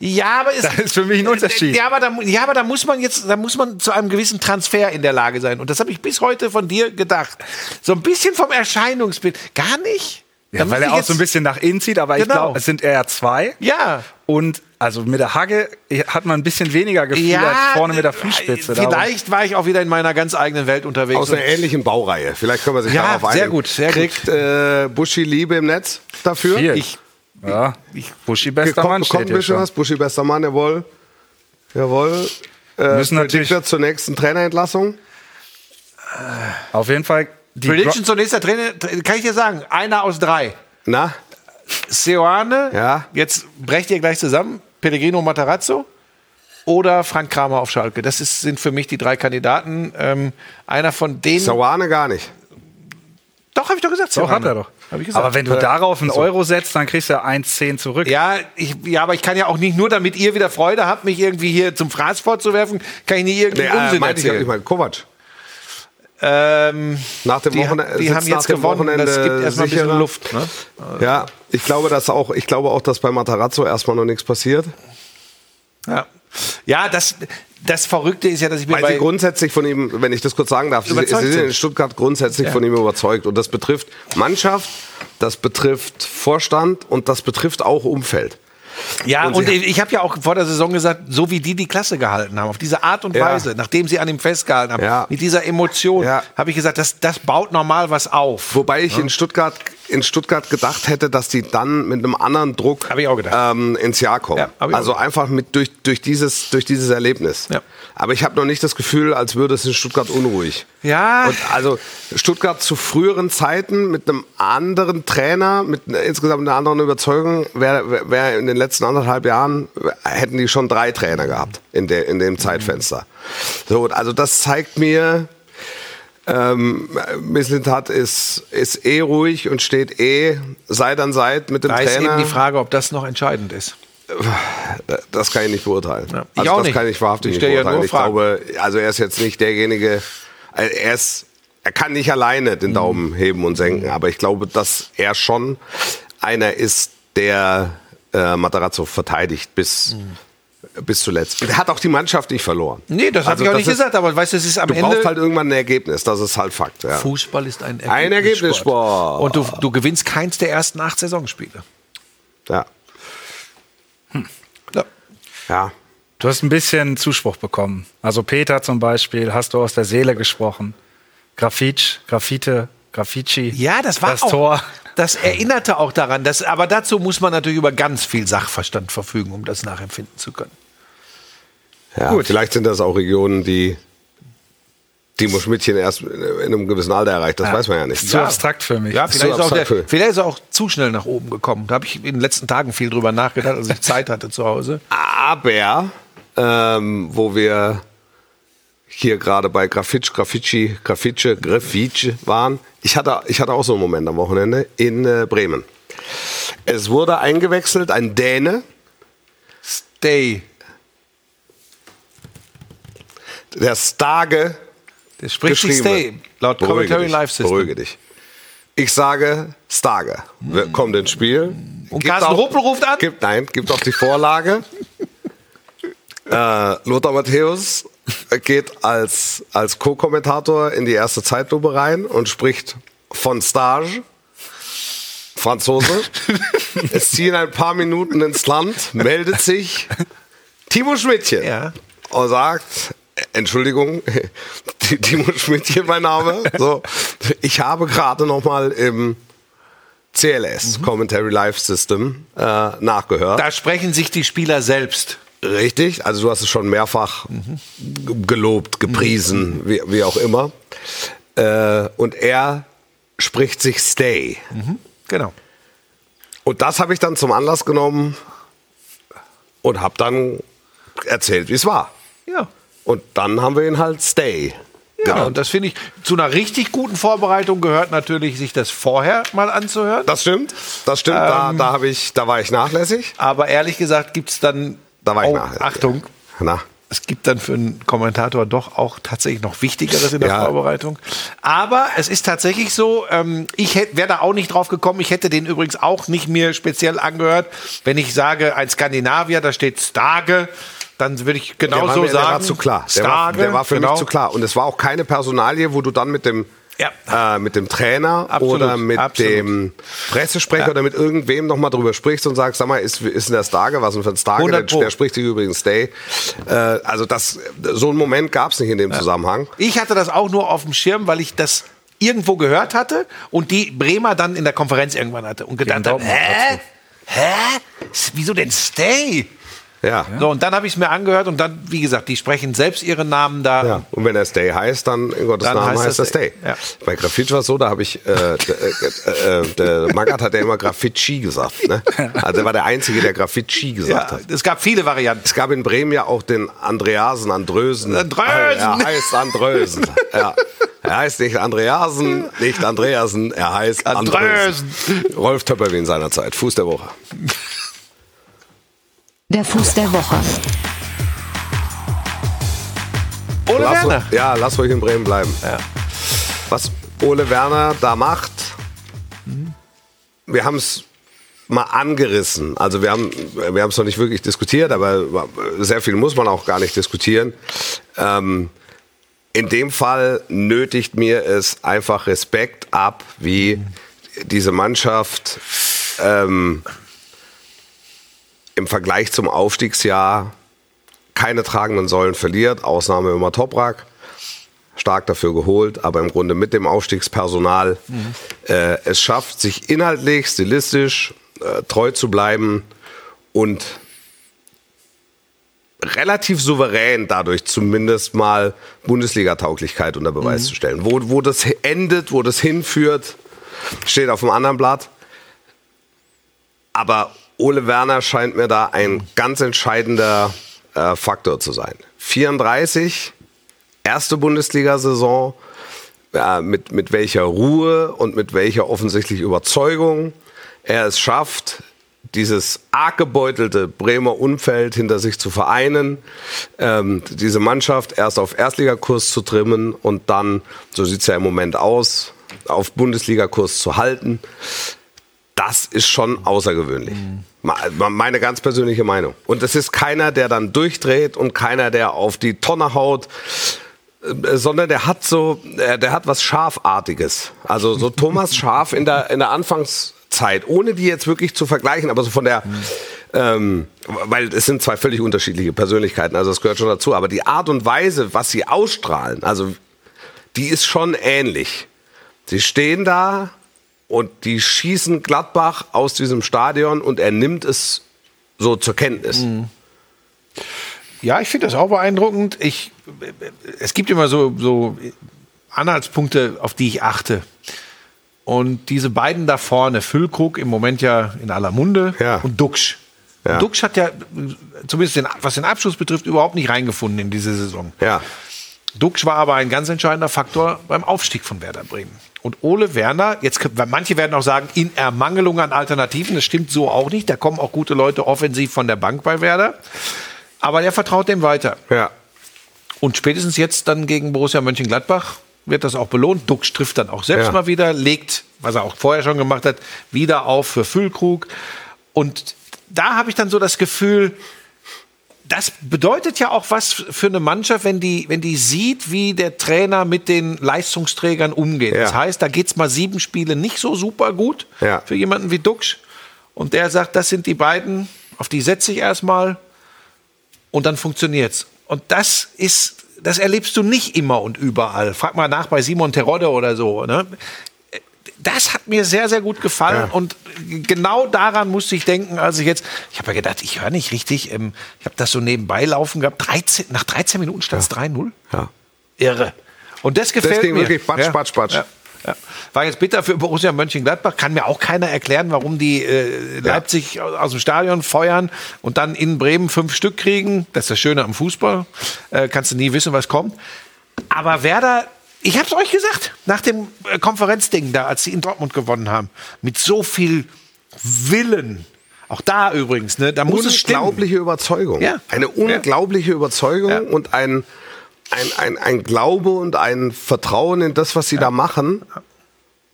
Ja, aber es, Das ist für mich ein Unterschied. Ja, aber da, ja, aber da muss man jetzt, da muss man zu einem gewissen Transfer in der Lage sein. Und das habe ich bis heute von dir gedacht. So ein bisschen vom Erscheinungsbild. Gar nicht? Ja, weil er ich auch so ein bisschen nach innen zieht, aber ich Genau. glaube, es sind eher zwei. Ja. Und also mit der Hacke hat man ein bisschen weniger Gefühl als vorne mit der Fußspitze. Darum- Vielleicht war ich auch wieder in meiner ganz eigenen Welt unterwegs. Aus einer ähnlichen Baureihe. Vielleicht können wir sich Ja, darauf einigen. sehr gut, sehr Kriegt äh, Buschi Liebe im Netz dafür? Viel. Ich, Ja, Buschi bester Mann kommt steht ein hier bisschen schon. was. Buschi bester Mann, jawohl. Jawohl. Äh, Müssen natürlich- zur nächsten Trainerentlassung. Auf jeden Fall die Prediction zur nächsten Trainer, kann ich dir sagen, einer aus drei. Na? Seoane, Ja. jetzt brecht ihr gleich zusammen, Pellegrino Matarazzo oder Frank Kramer auf Schalke. Das ist, sind für mich die drei Kandidaten. Ähm, einer von denen. Sawane gar nicht. Doch, habe ich doch gesagt. Doch, hat er doch. Ich. Aber wenn du darauf einen Euro setzt, dann kriegst du ja 1,10 zurück. Ja, ich, ja, aber ich kann ja auch nicht nur, damit ihr wieder Freude habt, mich irgendwie hier zum Fraß vorzuwerfen, kann ich nie irgendwie Nee, äh, Unsinn ich, erzählen. ich meine, Kovac. ähm, Nach dem die, Wochenende. die haben nach jetzt dem gewonnen. Das Wochenende gibt erstmal ein bisschen. Luft. Ne? Ja, ich glaube, dass auch, ich glaube auch, dass bei Matarazzo erstmal noch nichts passiert. Ja, ja das, das Verrückte ist ja, dass ich mir Weil bei sie grundsätzlich von ihm, wenn ich das kurz sagen darf, sie, sie sind sind. in Stuttgart grundsätzlich von ihm überzeugt. Und das betrifft Mannschaft, das betrifft Vorstand und das betrifft auch Umfeld. Ja, Und und, ich habe ja auch vor der Saison gesagt, so wie die die Klasse gehalten haben, auf diese Art und Ja. Weise, nachdem sie an ihm festgehalten haben, Ja. mit dieser Emotion, Ja. habe ich gesagt, das, das baut normal was auf. Wobei ich in Stuttgart in Stuttgart gedacht hätte, dass die dann mit einem anderen Druck. Ähm, ins Jahr kommen. Also einfach mit durch, durch, dieses, durch dieses Erlebnis. Aber ich habe noch nicht das Gefühl, als würde es in Stuttgart unruhig. Ja. Und also Stuttgart zu früheren Zeiten mit einem anderen Trainer, mit insgesamt einer anderen Überzeugung, wäre wär, in den letzten anderthalb Jahren hätten die schon drei Trainer gehabt in, der, in dem Zeitfenster. So, also das zeigt mir, ähm, Mislintat ist, ist eh ruhig und steht eh Seit an Seit mit dem Da ist Trainer. eben die Frage, ob das noch entscheidend ist. Das kann ich nicht beurteilen. Ja, ich also auch das nicht. kann ich wahrhaftig Ich nicht ja beurteilen. nur ich glaube, also er ist jetzt nicht derjenige, er ist, er kann nicht alleine Mhm. den Daumen heben und senken, aber ich glaube, dass er schon einer ist, der äh, Matarazzo verteidigt bis, bis zuletzt. Er hat auch die Mannschaft nicht verloren. Mhm. Nee, das habe Also ich auch nicht ist- gesagt, aber weißt du, es ist am Du Ende. brauchst halt irgendwann ein Ergebnis, das ist halt Fakt. Ja. Fußball ist ein Ergebnissport. Ein Ergebnissport. Und du, du gewinnst keins der ersten acht Saisonspiele. Ja. Ja. ja. Du hast ein bisschen Zuspruch bekommen. Also Peter zum Beispiel, hast du aus der Seele gesprochen. Grafitsch, Graffite, Graffici. Ja, das war das auch, Tor. Das erinnerte auch daran. Dass, aber dazu muss man natürlich über ganz viel Sachverstand verfügen, um das nachempfinden zu können. Ja, Gut. vielleicht sind das auch Regionen, die Timo Schmidtchen erst in einem gewissen Alter erreicht. Das weiß man ja nicht. Zu abstrakt für mich. Ja, Ist vielleicht ist, auch der, vielleicht ist er auch zu schnell nach oben gekommen. Da habe ich in den letzten Tagen viel drüber nachgedacht, als ich Zeit hatte zu Hause. Aber, ähm, wo wir hier gerade bei Grafitsch, Graffici, Grafitsche, Graffice waren, ich hatte, ich hatte auch so einen Moment am Wochenende in äh, Bremen. Es wurde eingewechselt ein Däne, Stay. der Starge Der spricht sich Stay, laut Beruhige Commentary dich, Live System. Beruhige dich. Ich sage Starge. Wir- Kommt ins Spiel. Und Gibt Carsten auch- Ruppel ruft an? Gibt, nein, gibt auch die Vorlage. äh, Lothar Matthäus geht als, als Co-Kommentator in die erste Zeitlupe rein und spricht von Stage. Franzose. es ziehen ein paar Minuten ins Land, meldet sich Timo Schmidtchen Ja. und sagt, Entschuldigung, Timo Schmidtchen mein Name. So, ich habe gerade noch mal im CLS, Commentary Live System, äh, nachgehört. Da sprechen sich die Spieler selbst. Richtig, also du hast es schon mehrfach g- gelobt, gepriesen, wie, wie auch immer. Äh, und er spricht sich Stay. Genau. Und das habe ich dann zum Anlass genommen und habe dann erzählt, wie es war. Ja. Und dann haben wir ihn halt Stay. Ja, und das finde ich, zu einer richtig guten Vorbereitung gehört natürlich, sich das vorher mal anzuhören. Das stimmt, das stimmt. da, da, habe ich, da war ich nachlässig. Aber ehrlich gesagt gibt es dann, Da war ich oh, nachlässig. Achtung, Na, es gibt dann für einen Kommentator doch auch tatsächlich noch Wichtigeres in der Ja. Vorbereitung. Aber es ist tatsächlich so, ähm, ich wäre da auch nicht drauf gekommen. Ich hätte den übrigens auch nicht mir speziell angehört. Wenn ich sage, ein Skandinavier, da steht Stage, dann würde ich der genau war, so mir, sagen. der war zu klar. Der war, der war für genau. mich zu klar. Und es war auch keine Personalie, wo du dann mit dem, Ja. äh, mit dem Trainer Absolut, oder mit absolut. dem Pressesprecher oder mit irgendwem nochmal drüber sprichst und sagst, sag mal, ist, ist denn der Starge? Was denn für ein Starge? 100 Der, der spricht sich übrigens Stay. Äh, also das, so einen Moment gab es nicht in dem Zusammenhang. Ich hatte das auch nur auf dem Schirm, weil ich das irgendwo gehört hatte und die Bremer dann in der Konferenz irgendwann hatte und gedacht habe, hä? Hä? Wieso denn Stay? Ja. So, und dann habe ich es mir angehört und dann, wie gesagt, die sprechen selbst ihren Namen da. Ja, und wenn er Stay heißt, dann in Gottes Dann Namen heißt heißt, er Stay. Ja. Bei Grafitsch war es so, da habe ich, äh, d- äh, äh, der Magath hat ja immer Grafitschi gesagt. Ne? Also er war der Einzige, der Grafitschi gesagt Ja, hat. es gab viele Varianten. Es gab in Bremen ja auch den Andreasen, Andrösen. Andrösen. Er heißt Andrösen. ja. Er heißt nicht Andreasen, nicht Andreasen, er heißt Andrösen. Andrösen. Rolf Töpperwien seiner Zeit, Fuß der Woche. Der Fuß der Woche. Ole Lass, Werner. ja, lass ruhig in Bremen bleiben. Was Ole Werner da macht, wir haben es mal angerissen. Also wir haben wir haben es noch nicht wirklich diskutiert, aber sehr viel muss man auch gar nicht diskutieren. Ähm, in dem Fall nötigt mir es einfach Respekt ab, wie diese Mannschaft ähm, im Vergleich zum Aufstiegsjahr keine tragenden Säulen verliert. Ausnahme immer Toprak. Stark dafür geholt, aber im Grunde mit dem Aufstiegspersonal äh, es schafft, sich inhaltlich, stilistisch äh, treu zu bleiben und relativ souverän dadurch zumindest mal Bundesliga-Tauglichkeit unter Beweis zu stellen. Wo, wo das endet, wo das hinführt, steht auf dem anderen Blatt. Aber Ole Werner scheint mir da ein ganz entscheidender äh, Faktor zu sein. 34, erste Bundesliga-Saison, äh, mit, mit welcher Ruhe und mit welcher offensichtlich Überzeugung er es schafft, dieses arg gebeutelte Bremer Umfeld hinter sich zu vereinen, ähm, diese Mannschaft erst auf Erstligakurs zu trimmen und dann, so sieht es ja im Moment aus, auf Bundesligakurs zu halten. Das ist schon außergewöhnlich. Ma- Meine ganz persönliche Meinung. Und es ist keiner, der dann durchdreht und keiner, der auf die Tonne haut, äh, sondern der hat so, äh, der hat was Schafartiges. Also so Thomas Schaf in der, in der Anfangszeit, ohne die jetzt wirklich zu vergleichen, aber so von der, ähm, weil es sind zwei völlig unterschiedliche Persönlichkeiten, also das gehört schon dazu, aber die Art und Weise, was sie ausstrahlen, also die ist schon ähnlich. Sie stehen da und die schießen Gladbach aus diesem Stadion und er nimmt es so zur Kenntnis. Ja, ich finde das auch beeindruckend. Ich, es gibt immer so, so Anhaltspunkte, auf die ich achte. Und diese beiden da vorne, Füllkrug im Moment ja in aller Munde Ja. und Duxch. Ja. Und Duxch hat ja, zumindest den, was den Abschluss betrifft, überhaupt nicht reingefunden in diese Saison. Ja. Duxch war aber ein ganz entscheidender Faktor beim Aufstieg von Werder Bremen. Und Ole Werner, jetzt manche werden auch sagen, in Ermangelung an Alternativen, das stimmt so auch nicht. Da kommen auch gute Leute offensiv von der Bank bei Werder. Aber der vertraut dem weiter. Ja. Und spätestens jetzt dann gegen Borussia Mönchengladbach wird das auch belohnt. Dux trifft dann auch selbst Ja. mal wieder, legt, was er auch vorher schon gemacht hat, wieder auf für Füllkrug. Und da habe ich dann so das Gefühl, das bedeutet ja auch was für eine Mannschaft, wenn die, wenn die sieht, wie der Trainer mit den Leistungsträgern umgeht. Ja. Das heißt, da geht's mal sieben Spiele nicht so super gut Ja. für jemanden wie Dux. Und der sagt, das sind die beiden, auf die setze ich erstmal und dann funktioniert's. Und das ist, das erlebst du nicht immer und überall. Frag mal nach bei Simon Terodde oder so. Ne? Das hat mir sehr, sehr gut gefallen. Ja. Und genau daran musste ich denken, als ich jetzt, ich habe ja gedacht, ich höre nicht richtig. Ähm, ich habe das so nebenbei laufen gehabt. 13, nach 13 Minuten stand es 3-0. Ja. Irre. Und das gefällt ging mir. wirklich batsch, batsch, batsch. Ja. Ja. War jetzt bitter für Borussia Mönchengladbach. Kann mir auch keiner erklären, warum die äh, Leipzig aus, aus dem Stadion feuern und dann in Bremen fünf Stück kriegen. Das ist das Schöne am Fußball. Äh, kannst du nie wissen, was kommt. Aber Werder, ich habe es euch gesagt, nach dem äh, Konferenzding da, als sie in Dortmund gewonnen haben, mit so viel Willen. Auch da übrigens, ne? Da muss es unglaubliche Überzeugung. Ja. Eine unglaubliche Überzeugung Ja. und ein, ein, ein, ein Glaube und ein Vertrauen in das, was sie da machen.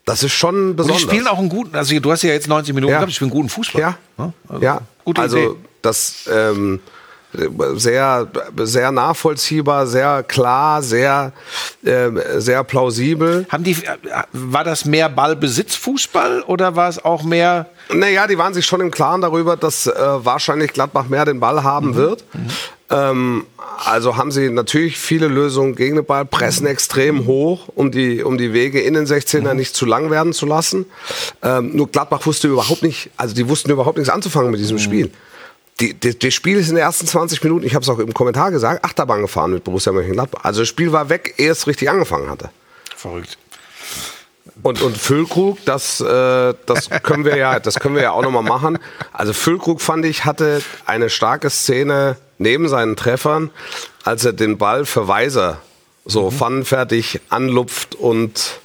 Das ist schon Und die besonders. spielen auch einen guten, also du hast ja jetzt 90 Minuten Ja. gehabt, die spielen guten Fußball. Ja, Ne? Also, ja. Also Idee. das ähm, sehr, sehr nachvollziehbar, sehr klar, sehr, ähm, sehr plausibel. Haben die, äh, war das mehr Ballbesitzfußball oder war es auch mehr Naja, die waren sich schon im Klaren darüber, dass äh, wahrscheinlich Gladbach mehr den Ball haben wird. Ähm, also haben sie natürlich viele Lösungen gegen den Ball, pressen extrem hoch, um die, um die Wege in den 16er nicht zu lang werden zu lassen. Ähm, nur Gladbach wusste überhaupt nicht, also die wussten überhaupt nichts anzufangen mit diesem Spiel. Die, die, das Spiel ist in den ersten 20 Minuten, ich habe es auch im Kommentar gesagt, Achterbahn gefahren mit Borussia Mönchengladbach. Also das Spiel war weg, ehe es richtig angefangen hatte. verrückt? Und, und Füllkrug, das, äh, das können wir ja, das können wir ja auch nochmal machen. Also Füllkrug fand ich hatte eine starke Szene neben seinen Treffern, als er den Ball für Weiser so pfannenfertig anlupft und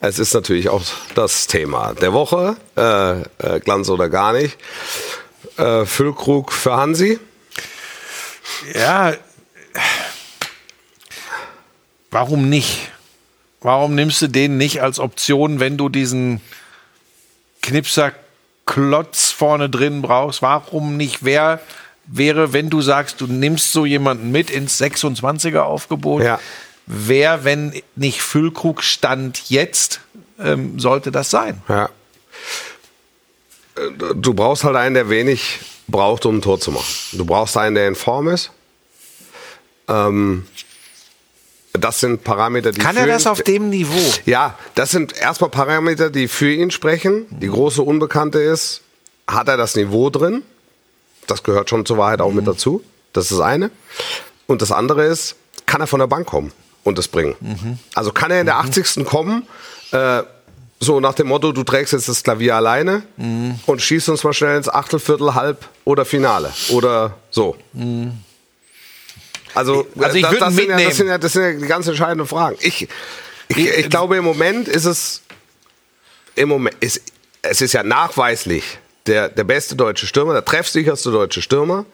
es ist natürlich auch das Thema der Woche, äh, äh, Glanz oder gar nicht. Äh, Füllkrug für Hansi. Ja, warum nicht? Warum nimmst du den nicht als Option, wenn du diesen Knipser Klotz vorne drin brauchst? Warum nicht? Wer wäre, wenn du sagst, du nimmst so jemanden mit ins 26er Aufgebot? Ja. Wer, wenn nicht Füllkrug stand jetzt, ähm, sollte das sein? Ja. Du brauchst halt einen, der wenig braucht, um ein Tor zu machen. Du brauchst einen, der in Form ist. Ähm, das sind Parameter, die Kann er das auf dem Niveau? Ja, das sind erstmal Parameter, die für ihn sprechen. Die große Unbekannte ist, hat er das Niveau drin? Das gehört schon zur Wahrheit auch mit dazu. Das ist das eine. Und das andere ist, kann er von der Bank kommen und das bringen? Also kann er in der 80. kommen, äh, so nach dem Motto, du trägst jetzt das Klavier alleine und schießt uns mal schnell ins Achtelviertel, Halb oder Finale oder so. Also, Also ich das, würde das, sind ja, das, sind ja, das sind ja die ganz entscheidenden Fragen. Ich, ich, ich glaube, im Moment ist es im Moment ist, es ist ja nachweislich der, der beste deutsche Stürmer, der treffsicherste deutsche Stürmer.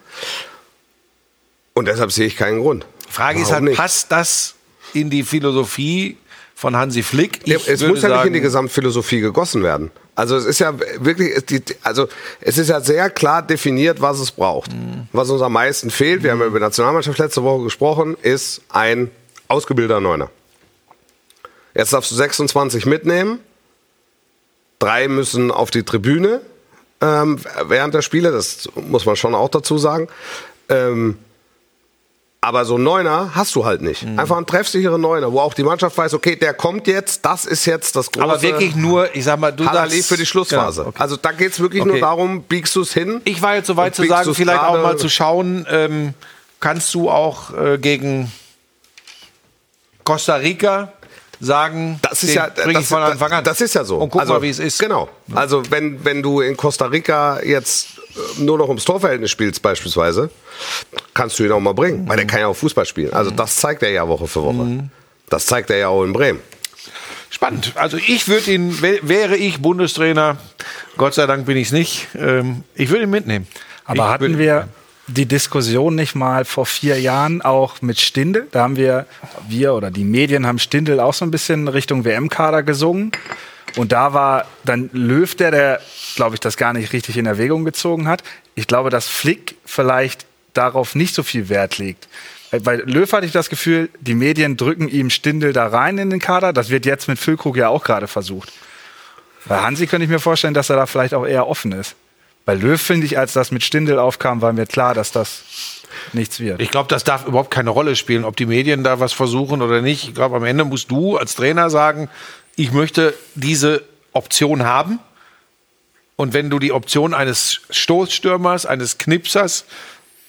Und deshalb sehe ich keinen Grund. Frage ist Warum halt, nicht? passt das in die Philosophie von Hansi Flick? Ich es muss ja nicht in die sagen, Gesamtphilosophie gegossen werden. Also es ist ja wirklich, also es ist ja sehr klar definiert, was es braucht. Mhm. Was uns am meisten fehlt, wir haben ja über die Nationalmannschaft letzte Woche gesprochen, ist ein ausgebildeter Neuner. Jetzt darfst du 26 mitnehmen. Drei müssen auf die Tribüne ähm, während der Spiele, das muss man schon auch dazu sagen. Ähm, aber so einen Neuner hast du halt nicht. Mhm. Einfach einen treffsicheren Neuner, wo auch die Mannschaft weiß, okay, der kommt jetzt, das ist jetzt das große Aber wirklich nur, ich sag mal, du Halali sagst, für die Schlussphase. Genau, okay. Also da geht es wirklich Okay. nur darum, biegst du es hin? Ich war jetzt so weit zu sagen, vielleicht auch mal zu schauen, ähm, kannst du auch äh, gegen Costa Rica sagen, Das ist den ja, bring ich das, von Anfang an. das ist ja so. Und guck also, mal, wie es ist. Genau. Also wenn, wenn du in Costa Rica jetzt äh, nur noch ums Torverhältnis spielst beispielsweise, kannst du ihn auch mal bringen, weil der kann ja auch Fußball spielen. Also Mhm. das zeigt er ja Woche für Woche. Das zeigt er ja auch in Bremen. Spannend. Also ich würde ihn, wär- wäre ich Bundestrainer, Gott sei Dank bin ich es nicht, ähm, ich würde ihn mitnehmen. Aber ich hatten wir, die Diskussion nicht mal vor vier Jahren auch mit Stindel? Da haben wir, wir oder die Medien haben Stindel auch so ein bisschen Richtung WM-Kader gesungen. Und da war dann Löw, der, der glaube ich, das gar nicht richtig in Erwägung gezogen hat. Ich glaube, dass Flick vielleicht darauf nicht so viel Wert legt. Bei Löw hatte ich das Gefühl, die Medien drücken ihm Stindel da rein in den Kader. Das wird jetzt mit Füllkrug ja auch gerade versucht. Bei Hansi könnte ich mir vorstellen, dass er da vielleicht auch eher offen ist. Bei Löw finde ich, als das mit Stindel aufkam, war mir klar, dass das nichts wird. Ich glaube, das darf überhaupt keine Rolle spielen, ob die Medien da was versuchen oder nicht. Ich glaube, am Ende musst du als Trainer sagen, ich möchte diese Option haben. Und wenn du die Option eines Stoßstürmers, eines Knipsers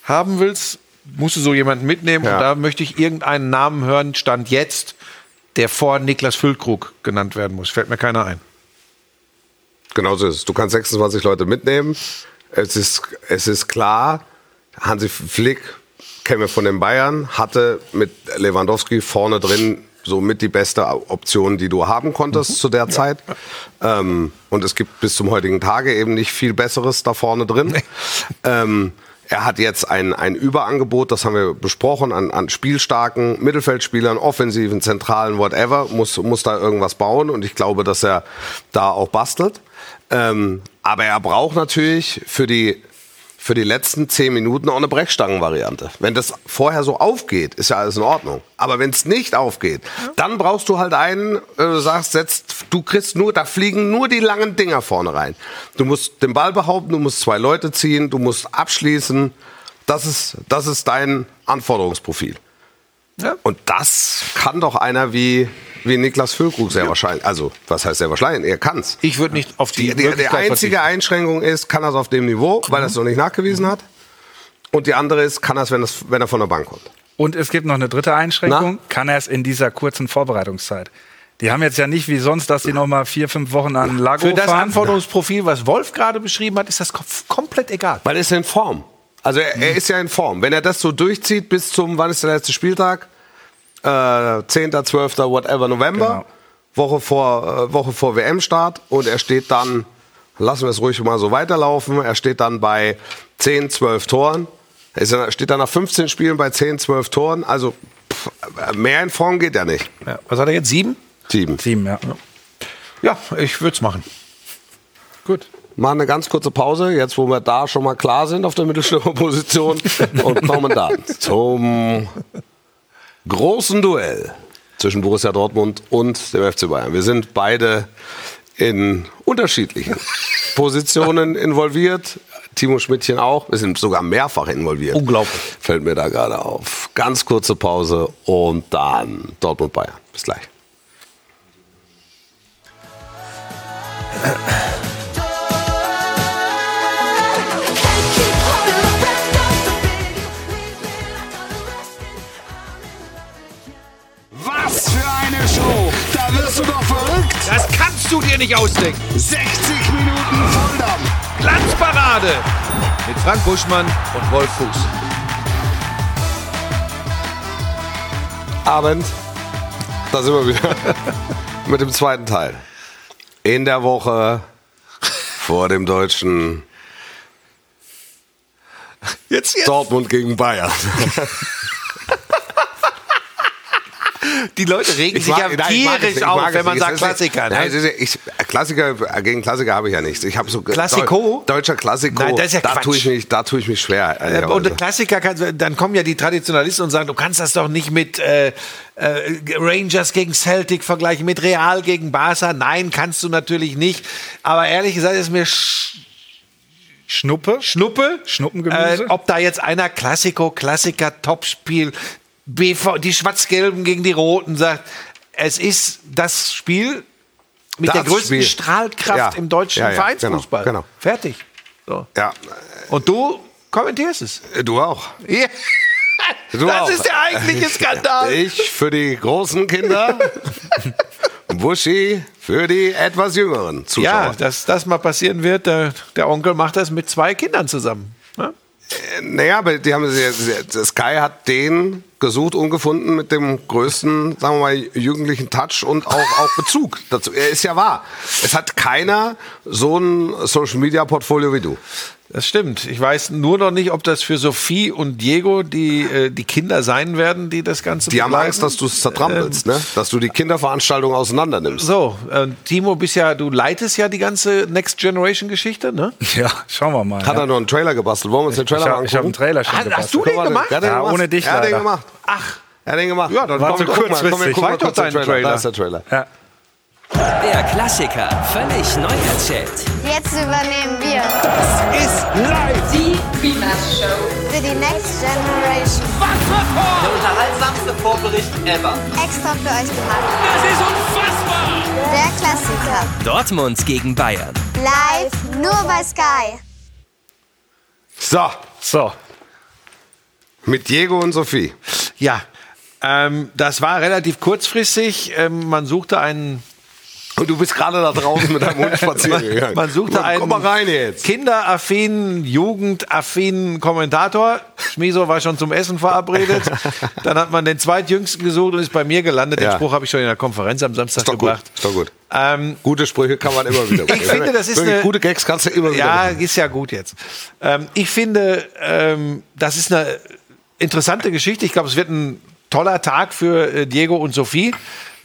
haben willst, musst du so jemanden mitnehmen. Ja. Und da möchte ich irgendeinen Namen hören, Stand jetzt, der vor Niklas Füllkrug genannt werden muss. Fällt mir keiner ein. Genauso ist es. Du kannst 26 Leute mitnehmen. Es ist, es ist klar, Hansi Flick, kennen wir von den Bayern, hatte mit Lewandowski vorne drin somit die beste Option, die du haben konntest zu der Zeit. Ähm, und es gibt bis zum heutigen Tage eben nicht viel Besseres da vorne drin. Ähm, er hat jetzt ein, ein Überangebot, das haben wir besprochen, an, an spielstarken Mittelfeldspielern, offensiven, zentralen, whatever, muss, muss da irgendwas bauen und ich glaube, dass er da auch bastelt. Ähm, aber er braucht natürlich für die, für die letzten zehn Minuten auch eine Brechstangenvariante. Wenn das vorher so aufgeht, ist ja alles in Ordnung. Aber wenn es nicht aufgeht, dann brauchst du halt einen, äh, du sagst, setzt, du kriegst nur, da fliegen nur die langen Dinger vorne rein. Du musst den Ball behaupten, du musst zwei Leute ziehen, du musst abschließen. Das ist, das ist dein Anforderungsprofil. Ja. Und das kann doch einer wie, wie Niklas Füllkrug sehr wahrscheinlich. Also, was heißt sehr wahrscheinlich? Er kann's. Ich würde nicht auf die, Die, die, einzige. Einschränkung ist, kann er es auf dem Niveau, weil er es noch nicht nachgewiesen hat. Und die andere ist, kann er es, wenn, es- wenn er von der Bank kommt. Und es gibt noch eine dritte Einschränkung. Kann er es in dieser kurzen Vorbereitungszeit? Die haben jetzt ja nicht wie sonst, dass die noch mal vier, fünf Wochen an Lago Für das fahren. Anforderungsprofil, was Wolf gerade beschrieben hat, ist das kom- komplett egal. Weil er ist in Form. Also er, er ist ja in Form. Wenn er das so durchzieht bis zum, wann ist der letzte Spieltag? Äh, 10., 12., whatever, November. Genau. Woche vor, äh, Woche vor WM-Start. Und er steht dann, lassen wir es ruhig mal so weiterlaufen, er steht dann bei 10, 12 Toren. Er er steht dann nach 15 Spielen bei 10, 12 Toren. Also pff, mehr in Form geht er nicht. Ja. Was hat er jetzt? Sieben? Sieben. Sieben, ja. Ja, ich würde es machen. Gut. Machen eine ganz kurze Pause, jetzt wo wir da schon mal klar sind auf der Mittelstürmerposition und kommen dann zum großen Duell zwischen Borussia Dortmund und dem FC Bayern. Wir sind beide in unterschiedlichen Positionen involviert. Timo Schmidtchen auch. Wir sind sogar mehrfach involviert. Unglaublich. Fällt mir da gerade auf. Ganz kurze Pause und dann Dortmund Bayern. Bis gleich. Wirst du doch verrückt. Das kannst du dir nicht ausdenken. 60 Minuten Volldampf. Glanzparade mit Frank Buschmann und Wolf Fuß. Abend. Da sind wir wieder mit dem zweiten Teil. In der Woche vor dem deutschen Jetzt, jetzt. Dortmund gegen Bayern. Die Leute regen sich ja nein, ich tierisch ich auf, mag es wenn man nicht. sagt Klassiker. Nein, Ne? es ist- ich, Klassiker gegen Klassiker habe ich ja nichts. Ich habe so Klassiko? Deu- Deutscher Klassiko. Nein, das ist ja da Quatsch. tue ich mich, da tue ich mich schwer. Äh. Und Klassiker, kann, dann kommen ja die Traditionalisten und sagen, du kannst das doch nicht mit äh, äh, Rangers gegen Celtic vergleichen, mit Real gegen Barca. Nein, kannst du natürlich nicht. Aber ehrlich gesagt ist mir sch Schnuppe. Schnuppe. Schnuppengemüse? Äh, ob da jetzt einer Klassiko, Klassiker, Topspiel, BV, die Schwarz-Gelben gegen die Roten sagt, es ist das Spiel mit Das der größten Spiel. Strahlkraft Ja. im deutschen Ja, ja, Vereinsfußball. genau, genau. Fertig. So. ja, Und du kommentierst es. äh, du auch. Ja. Du das auch. ist der eigentliche Skandal. Ich für die großen Kinder, Buschi für die etwas jüngeren Zuschauer. Ja, dass das mal passieren wird, der, der Onkel macht das mit zwei Kindern zusammen. Ne? Naja, aber die haben Sky hat den gesucht und gefunden mit dem größten, sagen wir mal, jugendlichen Touch und auch, auch Bezug dazu. Er ist ja wahr. Es hat keiner so ein Social Media Portfolio wie du. Das stimmt. Ich weiß nur noch nicht, ob das für Sophie und Diego die, äh, die Kinder sein werden, die das Ganze Die haben begleiten. Angst, dass du es zertrampelst, ne? Dass du die Kinderveranstaltung auseinander nimmst. So, äh, Timo, bist ja, du leitest ja die ganze Next Generation Geschichte, ne? Ja, schauen wir mal. Hat ja. er noch einen Trailer gebastelt? Wollen wir uns den Ich Trailer mal habe hab einen angucken? Trailer schon Ah, gebastelt. hast du den Guck gemacht? hat den Ja, gemacht. ohne dich Er hat den gemacht. Ach, Er hat den gemacht. Ja, dann War komm, zu guck mal, kurzfristig. Komm, wir gucken mal kurz deinen Trailer. Trailer. Da ist der Trailer. Ja. Der Klassiker, völlig neu erzählt. Jetzt übernehmen wir ist live. Die Freelance Show. für die Next Generation Der unterhaltsamste Vorbericht ever. extra für euch gemacht. Das ist unfassbar! Der Klassiker. Dortmund gegen Bayern. Live nur bei Sky. So, So, mit Diego und Sophie. Ja, ähm, das war relativ kurzfristig. Ähm, man suchte einen Und du bist gerade da draußen mit deinem Hund spazieren gegangen. Man suchte einen Komm mal rein jetzt. kinderaffinen, jugendaffinen Kommentator. Schmiso war schon zum Essen verabredet. Dann hat man den zweitjüngsten gesucht und ist bei mir gelandet. Den Ja. Spruch habe ich schon in der Konferenz am Samstag Ist doch gut. gebracht. Ist doch gut. Ähm, Gute Sprüche kann man immer wieder. Ich finde, das ist Wirklich, eine- gute Gags kannst du immer wieder. ja, machen. ist ja gut jetzt. Ähm, ich finde, ähm, das ist eine interessante Geschichte. Ich glaube, es wird ein toller Tag für äh, Diego und Sophie,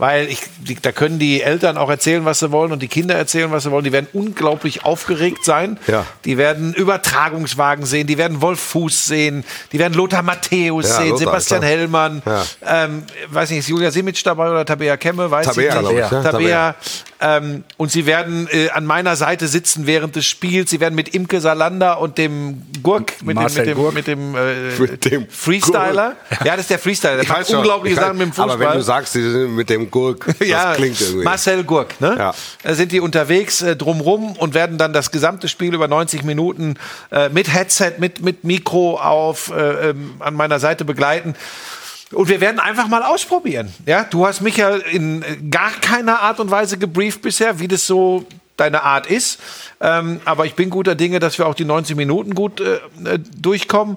weil ich, die, da können die Eltern auch erzählen, was sie wollen und die Kinder erzählen, was sie wollen. Die werden unglaublich aufgeregt sein. Ja. Die werden Übertragungswagen sehen, die werden Wolf Fuß sehen, die werden Lothar Matthäus Ja, sehen, Lothar, Sebastian klar. Hellmann. Ja. Ähm, weiß nicht, ist Julia Simic dabei oder Tabea Kemme? Weiß Tabea, ich nicht. glaube ich, ja. Tabea. Ähm, und sie werden äh, an meiner Seite sitzen während des Spiels. Sie werden mit Imke Salander und dem Gurk, mit Marcel dem, Gurk. mit dem, mit dem, äh, Mit dem Freestyler. Ja, das ist der Freestyler. Der Ich macht unglaubliche Sachen mit dem Fußball. Aber wenn du sagst, die sind mit dem Gurk, das ja, klingt irgendwie. Marcel Gurk, ne? Ja. Da sind die unterwegs äh, drumrum und werden dann das gesamte Spiel über 90 Minuten äh, mit Headset, mit, mit Mikro auf äh, ähm, an meiner Seite begleiten. Und wir werden einfach mal ausprobieren. Ja, du hast mich ja in äh, gar keiner Art und Weise gebrieft bisher, wie das so deine Art ist. Ähm, aber ich bin guter Dinge, dass wir auch die 90 Minuten gut äh, äh, durchkommen.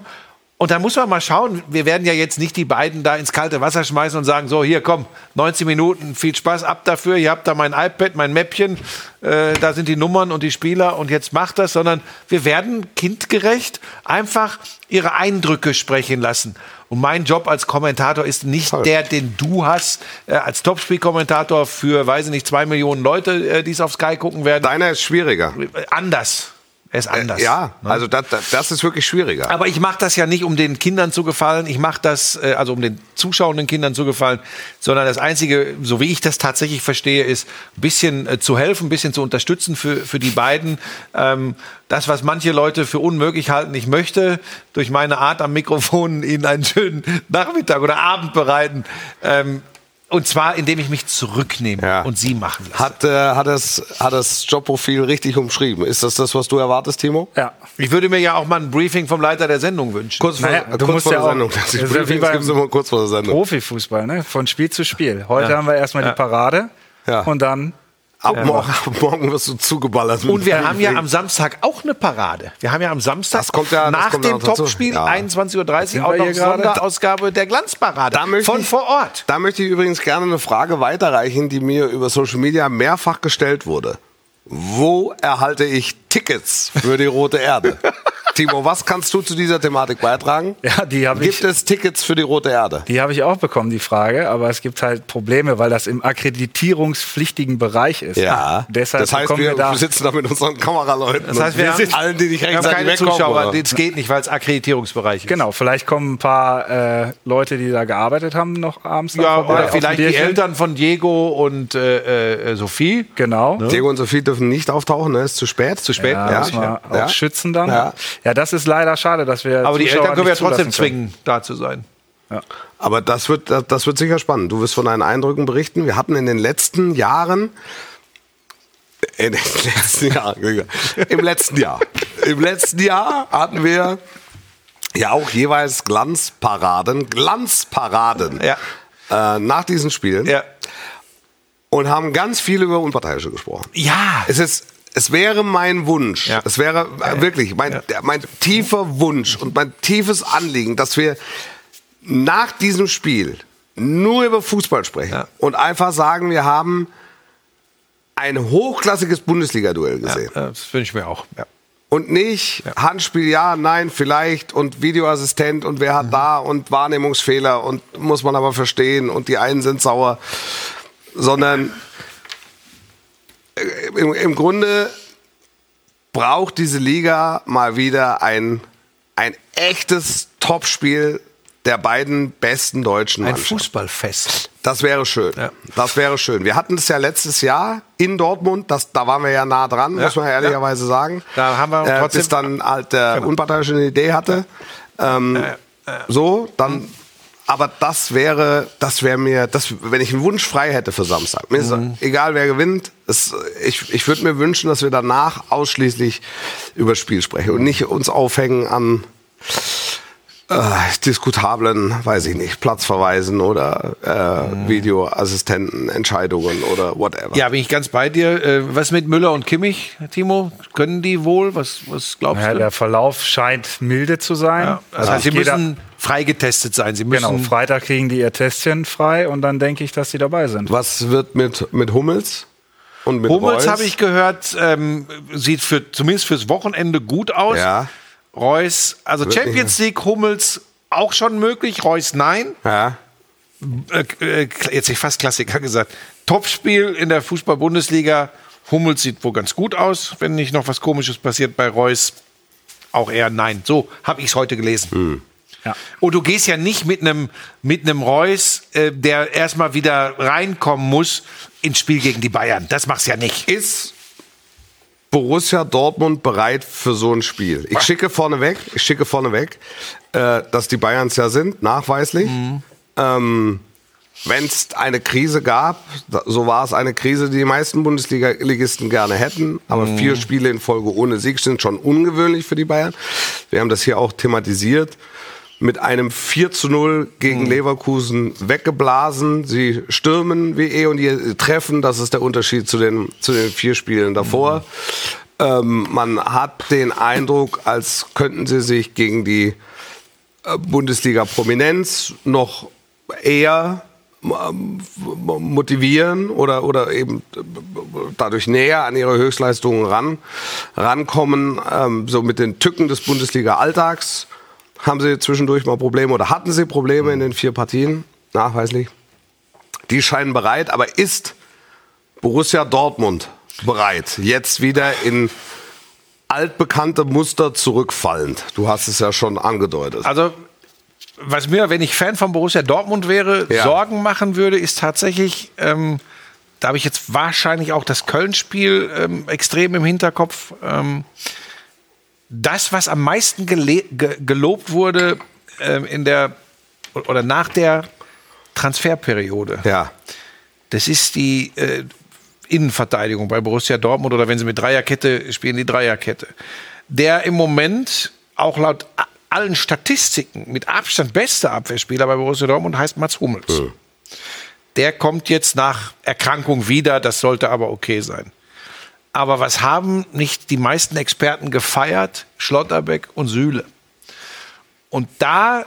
Und da muss man mal schauen, wir werden ja jetzt nicht die beiden da ins kalte Wasser schmeißen und sagen, so, hier, komm, 90 Minuten, viel Spaß, ab dafür, ihr habt da mein iPad, mein Mäppchen, äh, da sind die Nummern und die Spieler und jetzt macht das, sondern wir werden kindgerecht einfach ihre Eindrücke sprechen lassen. Und mein Job als Kommentator ist nicht der, den du hast, äh, als Topspiel-Kommentator für, weiß ich nicht, zwei Millionen Leute, äh, die es auf Sky gucken werden. Deiner ist schwieriger. Anders. Er ist anders. Ja, ne? also das, das, das ist wirklich schwieriger. Aber ich mache das ja nicht, um den Kindern zu gefallen. Ich mache das, äh, also um den zuschauenden Kindern zu gefallen, sondern das Einzige, so wie ich das tatsächlich verstehe, ist ein bisschen äh, zu helfen, ein bisschen zu unterstützen für, für die beiden. Ähm, das, was manche Leute für unmöglich halten, ich möchte durch meine Art am Mikrofon ihnen einen schönen Nachmittag oder Abend bereiten. Ähm, und zwar, indem ich mich zurücknehme Ja. und sie machen lasse. Hat, äh, hat, das, hat das Jobprofil richtig umschrieben? Ist das das, was du erwartest, Timo? ja. Ich würde mir ja auch mal ein Briefing vom Leiter der Sendung wünschen. Kurz vor, Naja, du kurz musst vor ja der auch- Sendung. das ist Briefings gibt's immer kurz vor der Sendung. Profifußball, ne? Von Spiel zu Spiel. Heute Ja. haben wir erstmal Ja. die Parade Ja. und dann Ab, morgen, ab morgen wirst du zugeballert. Und wir haben ja am Samstag auch eine Parade. Wir haben ja am Samstag Das kommt ja- das nach dem. Topspiel Ja. 21.30 Sind Uhr auch noch? Sonderausgabe der Glanzparade Da möchte von ich- vor Ort. Da möchte ich übrigens gerne eine Frage weiterreichen, die mir über Social Media mehrfach gestellt wurde. Wo erhalte ich Tickets für die Rote Erde? Timo, was kannst du zu dieser Thematik beitragen? Ja, die habe ich- Gibt es Tickets für die Rote Erde? Die habe ich auch bekommen, die Frage, aber es gibt halt Probleme, weil das im akkreditierungspflichtigen Bereich ist. Deshalb das heißt, wir, wir da. sitzen da mit unseren Kameraleuten. Das heißt, wir, haben, sind allen, die nicht rechtzeitig keine wegkommen. Zuschauer. oder? Das geht nicht, weil es Akkreditierungsbereich ist. Genau, vielleicht kommen ein paar äh, Leute, die da gearbeitet haben, noch abends noch Ja, vorbei oder vielleicht die. Eltern von Diego und äh, äh, Sophie. Genau. Diego und Sophie dürfen nicht auftauchen, ne? Ist zu spät. Zu spät. Ja, muss man auch Ja. schützen dann. Ja. Ja. das ist leider schade, dass wir. Aber die Zuschauer Eltern können wir ja trotzdem zulassen können. zwingen, da zu sein. Aber das wird, das- das wird sicher spannend. Du wirst von deinen Eindrücken berichten. Wir hatten in den letzten Jahren, in den letzten Jahren, im letzten Jahr, im letzten Jahr hatten wir ja auch jeweils Glanzparaden, Glanzparaden Ja. äh, nach diesen Spielen Ja. und haben ganz viel über Unparteiische gesprochen. Ja. Es ist, es wäre mein Wunsch, Ja. es wäre äh, wirklich mein, mein tiefer Wunsch und mein tiefes Anliegen, dass wir nach diesem Spiel nur über Fußball sprechen Ja. und einfach sagen, wir haben ein hochklassiges Bundesliga-Duell gesehen. Ja, das wünsche ich mir auch. Ja. Und nicht Handspiel, ja, nein, vielleicht und Videoassistent und wer hat da und Wahrnehmungsfehler und muss man aber verstehen und die einen sind sauer, sondern im, im Grunde braucht diese Liga mal wieder ein, ein echtes Topspiel der beiden besten deutschen Ein Mannschaften. Fußballfest. Das wäre schön. Ja. Das wäre schön. Wir hatten es ja letztes Jahr in Dortmund. Das, da waren wir ja nah dran, Ja. muss man ehrlicherweise sagen. Da haben wir äh, trotzdem- bis dann halt der Genau. Unparteiische eine Idee hatte. Ähm, So, dann. Aber das wäre, das wäre mir, das, wenn ich einen Wunsch frei hätte für Samstag. Mir ist Mhm. egal wer gewinnt. Es, ich ich würde mir wünschen, dass wir danach ausschließlich über das Spiel sprechen und nicht uns aufhängen an äh, diskutablen, weiß ich nicht, Platzverweisen oder äh, Videoassistenten, Entscheidungen oder whatever. Ja, bin ich ganz bei dir. Äh, was mit Müller und Kimmich, Timo? Können die wohl? Was, was glaubst Ja, du? der Verlauf scheint milde zu sein. Ja, das Also heißt, sie ich gehe da- müssen freigetestet sein. Sie müssen Genau, Freitag kriegen die ihr Testchen frei und dann denke ich, dass sie dabei sind. Was wird mit, mit Hummels und mit Hummels habe ich gehört, ähm, sieht für, zumindest fürs Wochenende gut aus. Ja. Reus, also Wird Champions League, Hummels auch schon möglich, Reus nein. Ja. Äh, äh, jetzt ich fast Klassiker gesagt. Topspiel in der Fußball-Bundesliga. Hummels sieht wohl ganz gut aus, wenn nicht noch was Komisches passiert bei Reus. Auch eher nein. So habe ich es heute gelesen. Ja. Und du gehst ja nicht mit einem mit einem Reus, äh, der erstmal wieder reinkommen muss ins Spiel gegen die Bayern. Das machst du ja nicht. Ist Borussia Dortmund bereit für so ein Spiel? Ich schicke vorneweg, ich schicke vorneweg, äh, dass die Bayerns ja sind, nachweislich. Ähm, Wenn es eine Krise gab, so war es eine Krise, die die meisten Bundesliga-Ligisten gerne hätten. Aber vier Spiele in Folge ohne Sieg sind schon ungewöhnlich für die Bayern. Wir haben das hier auch thematisiert. Mit einem 4 zu 0 gegen Leverkusen weggeblasen. Sie stürmen wie eh und je treffen. Das ist der Unterschied zu den, zu den vier Spielen davor. Ähm, man hat den Eindruck, als könnten sie sich gegen die äh, Bundesliga-Prominenz noch eher ähm, motivieren oder, oder eben äh, dadurch näher an ihre Höchstleistungen ran, rankommen. Ähm, so mit den Tücken des Bundesliga-Alltags haben sie zwischendurch mal Probleme oder hatten sie Probleme in den vier Partien, nachweislich. Die scheinen bereit, aber ist Borussia Dortmund bereit, jetzt wieder in altbekannte Muster zurückfallend? Du hast es ja schon angedeutet. Also, was mir, wenn ich Fan von Borussia Dortmund wäre, Ja. Sorgen machen würde, ist tatsächlich, ähm, da habe ich jetzt wahrscheinlich auch das Köln-Spiel ähm, extrem im Hinterkopf. Ähm, das, was am meisten ge gelobt wurde ähm, in der oder nach der Transferperiode, Ja. das ist die äh, Innenverteidigung bei Borussia Dortmund oder wenn sie mit Dreierkette spielen, die Dreierkette. Der im Moment auch laut allen Statistiken mit Abstand beste Abwehrspieler bei Borussia Dortmund heißt Mats Hummels. Der kommt jetzt nach Erkrankung wieder, das sollte aber okay sein. Aber was haben nicht die meisten Experten gefeiert? Schlotterbeck und Süle. Und da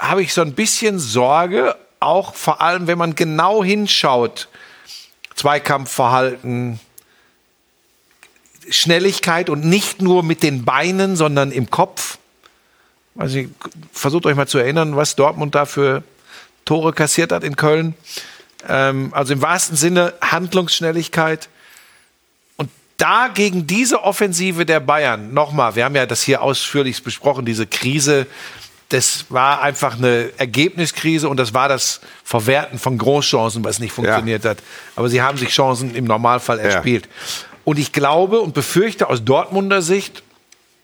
habe ich so ein bisschen Sorge, auch vor allem, wenn man genau hinschaut, Zweikampfverhalten, Schnelligkeit und nicht nur mit den Beinen, sondern im Kopf. Also versucht euch mal zu erinnern, was Dortmund da für Tore kassiert hat in Köln. Ähm, also im wahrsten Sinne Handlungsschnelligkeit. Da gegen diese Offensive der Bayern, nochmal, wir haben ja das hier ausführlich besprochen, diese Krise, das war einfach eine Ergebniskrise und das war das Verwerten von Großchancen, was nicht funktioniert hat. Aber sie haben sich Chancen im Normalfall erspielt. Und ich glaube und befürchte aus Dortmunder Sicht,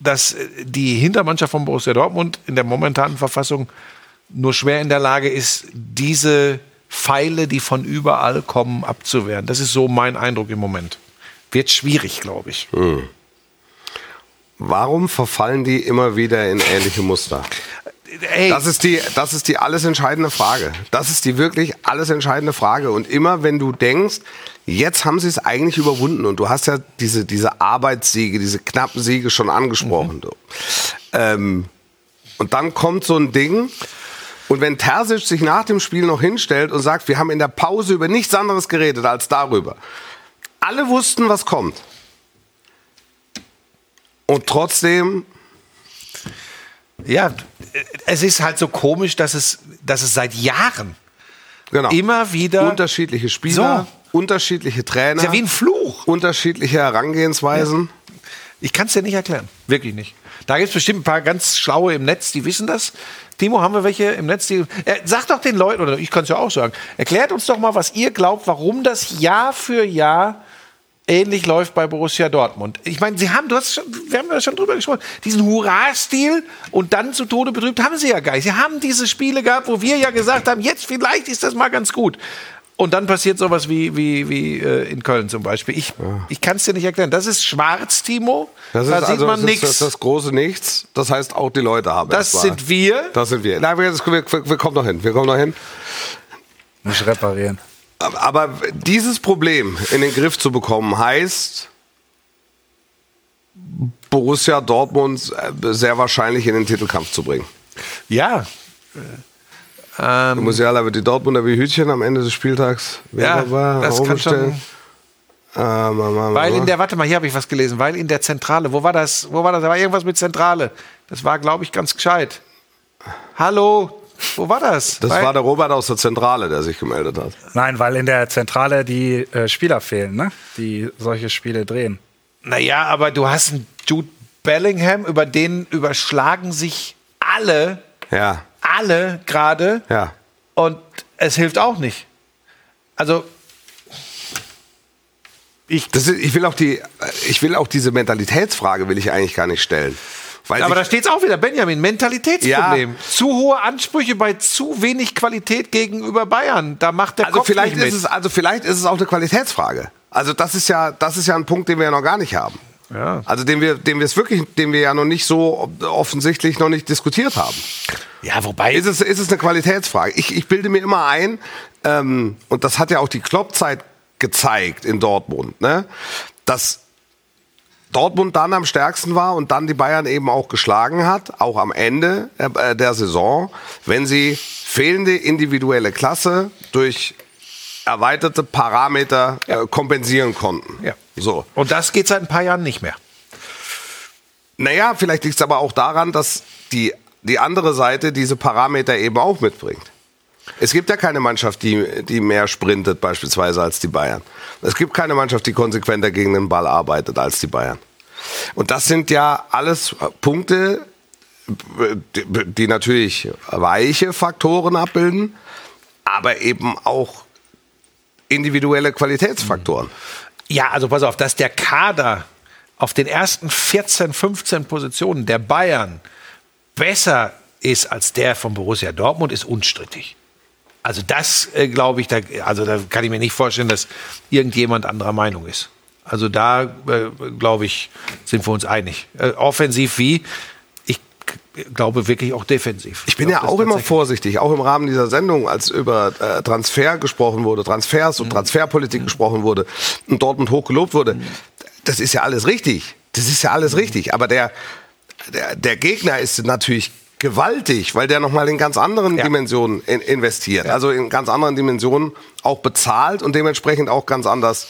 dass äh, die Hintermannschaft von Borussia Dortmund in der momentanen Verfassung nur schwer in der Lage ist, diese Pfeile, die von überall kommen, abzuwehren. Das ist so mein Eindruck im Moment. Wird schwierig, glaube ich. Warum verfallen die immer wieder in ähnliche Muster? Ey, Das ist die, das ist die alles entscheidende Frage. Das ist die wirklich alles entscheidende Frage. Und immer wenn du denkst, jetzt haben sie es eigentlich überwunden und du hast ja diese, diese Arbeitssiege, diese knappen Siege schon angesprochen. Du. Ähm, und dann kommt so ein Ding. Und wenn Terzic sich nach dem Spiel noch hinstellt und sagt, wir haben in der Pause über nichts anderes geredet als darüber. Alle wussten, was kommt. Und trotzdem, Ja, es ist halt so komisch, dass es, dass es seit Jahren genau. immer wieder unterschiedliche Spieler, unterschiedliche Trainer, ist ja wie ein Fluch. unterschiedliche Herangehensweisen. Ich kann es dir nicht erklären. Wirklich nicht. Da gibt es bestimmt ein paar ganz Schlaue im Netz, die wissen das. Timo, haben wir welche im Netz? Die, äh, sagt doch den Leuten, oder ich kann es ja auch sagen, erklärt uns doch mal, was ihr glaubt, warum das Jahr für Jahr ähnlich läuft bei Borussia Dortmund. Ich meine, sie haben, du hast schon, wir haben ja schon drüber gesprochen, diesen Hurra-Stil und dann zu Tode betrübt haben sie ja gar nicht. Sie haben diese Spiele gehabt, wo wir ja gesagt haben, jetzt vielleicht ist das mal ganz gut. Und dann passiert sowas wie, wie, wie äh, in Köln zum Beispiel. Ich, ich kann es dir nicht erklären. Das ist schwarz, Timo. Das da ist sieht also man das, ist, das, nichts. das große Nichts. Das heißt, auch die Leute haben Das sind wir. Das sind wir. Nein, wir, wir, wir, wir kommen noch hin. Wir kommen noch hin. Nicht reparieren. Aber dieses Problem in den Griff zu bekommen, heißt Borussia Dortmund äh, sehr wahrscheinlich in den Titelkampf zu bringen. Ja. Musst ja aber die Dortmunder wie Hütchen am Ende des Spieltags Ja, wunderbar das kann schon. Äh, ma, ma, ma, Weil in der, warte mal, hier habe ich was gelesen, weil in der Zentrale, wo war das? Wo war das? Da war irgendwas mit Zentrale. Das war, glaube ich, ganz gescheit. Hallo, wo war das? das weil, war der Robert aus der Zentrale, der sich gemeldet hat. Nein, weil in der Zentrale die äh, Spieler fehlen, ne? die solche Spiele drehen. Naja, aber du hast einen Jude Bellingham, über den überschlagen sich alle, Ja, alle gerade. ja. Und es hilft auch nicht. Also, ich. Das ist, ich will auch die, ich will auch diese Mentalitätsfrage will ich eigentlich gar nicht stellen. Weil Aber da steht es auch wieder, Benjamin, Mentalitätsproblem. Zu hohe Ansprüche bei zu wenig Qualität gegenüber Bayern. Da macht der also Kopf vielleicht nicht ist mit. es, also vielleicht ist es auch eine Qualitätsfrage. Also das ist ja, das ist ja ein Punkt, den wir ja noch gar nicht haben. Ja. Also den wir, den wir es wirklich, den wir ja noch nicht so offensichtlich noch nicht diskutiert haben. Ja, wobei. Ist es, ist es eine Qualitätsfrage? Ich, ich bilde mir immer ein, ähm, und das hat ja auch die Kloppzeit gezeigt in Dortmund, ne? dass Dortmund dann am stärksten war und dann die Bayern eben auch geschlagen hat, auch am Ende äh, der Saison, wenn sie fehlende individuelle Klasse durch erweiterte Parameter äh, kompensieren konnten. Ja. So. Und das geht seit ein paar Jahren nicht mehr. Naja, vielleicht liegt es aber auch daran, dass die, die andere Seite diese Parameter eben auch mitbringt. Es gibt ja keine Mannschaft, die, die mehr sprintet beispielsweise als die Bayern. Es gibt keine Mannschaft, die konsequenter gegen den Ball arbeitet als die Bayern. Und das sind ja alles Punkte, die, natürlich weiche Faktoren abbilden, aber eben auch individuelle Qualitätsfaktoren. Ja, also pass auf, dass der Kader auf den ersten 14, 15 Positionen der Bayern besser ist als der von Borussia Dortmund, ist unstrittig. Also das äh, glaube ich, da, also da kann ich mir nicht vorstellen, dass irgendjemand anderer Meinung ist. Also da äh, glaube ich, sind wir uns einig. Äh, offensiv wie, ich glaube wirklich auch defensiv. Ich bin glaub, ja auch immer vorsichtig, auch im Rahmen dieser Sendung, als über äh, Transfer gesprochen wurde, Transfers Mhm. und Transferpolitik gesprochen wurde und Dortmund hochgelobt wurde. Das ist ja alles richtig. Das ist ja Mhm. alles richtig. Aber der, der, der Gegner ist natürlich gewaltig, weil der nochmal in ganz anderen Ja. Dimensionen in, investiert. Also in ganz anderen Dimensionen auch bezahlt und dementsprechend auch ganz anders,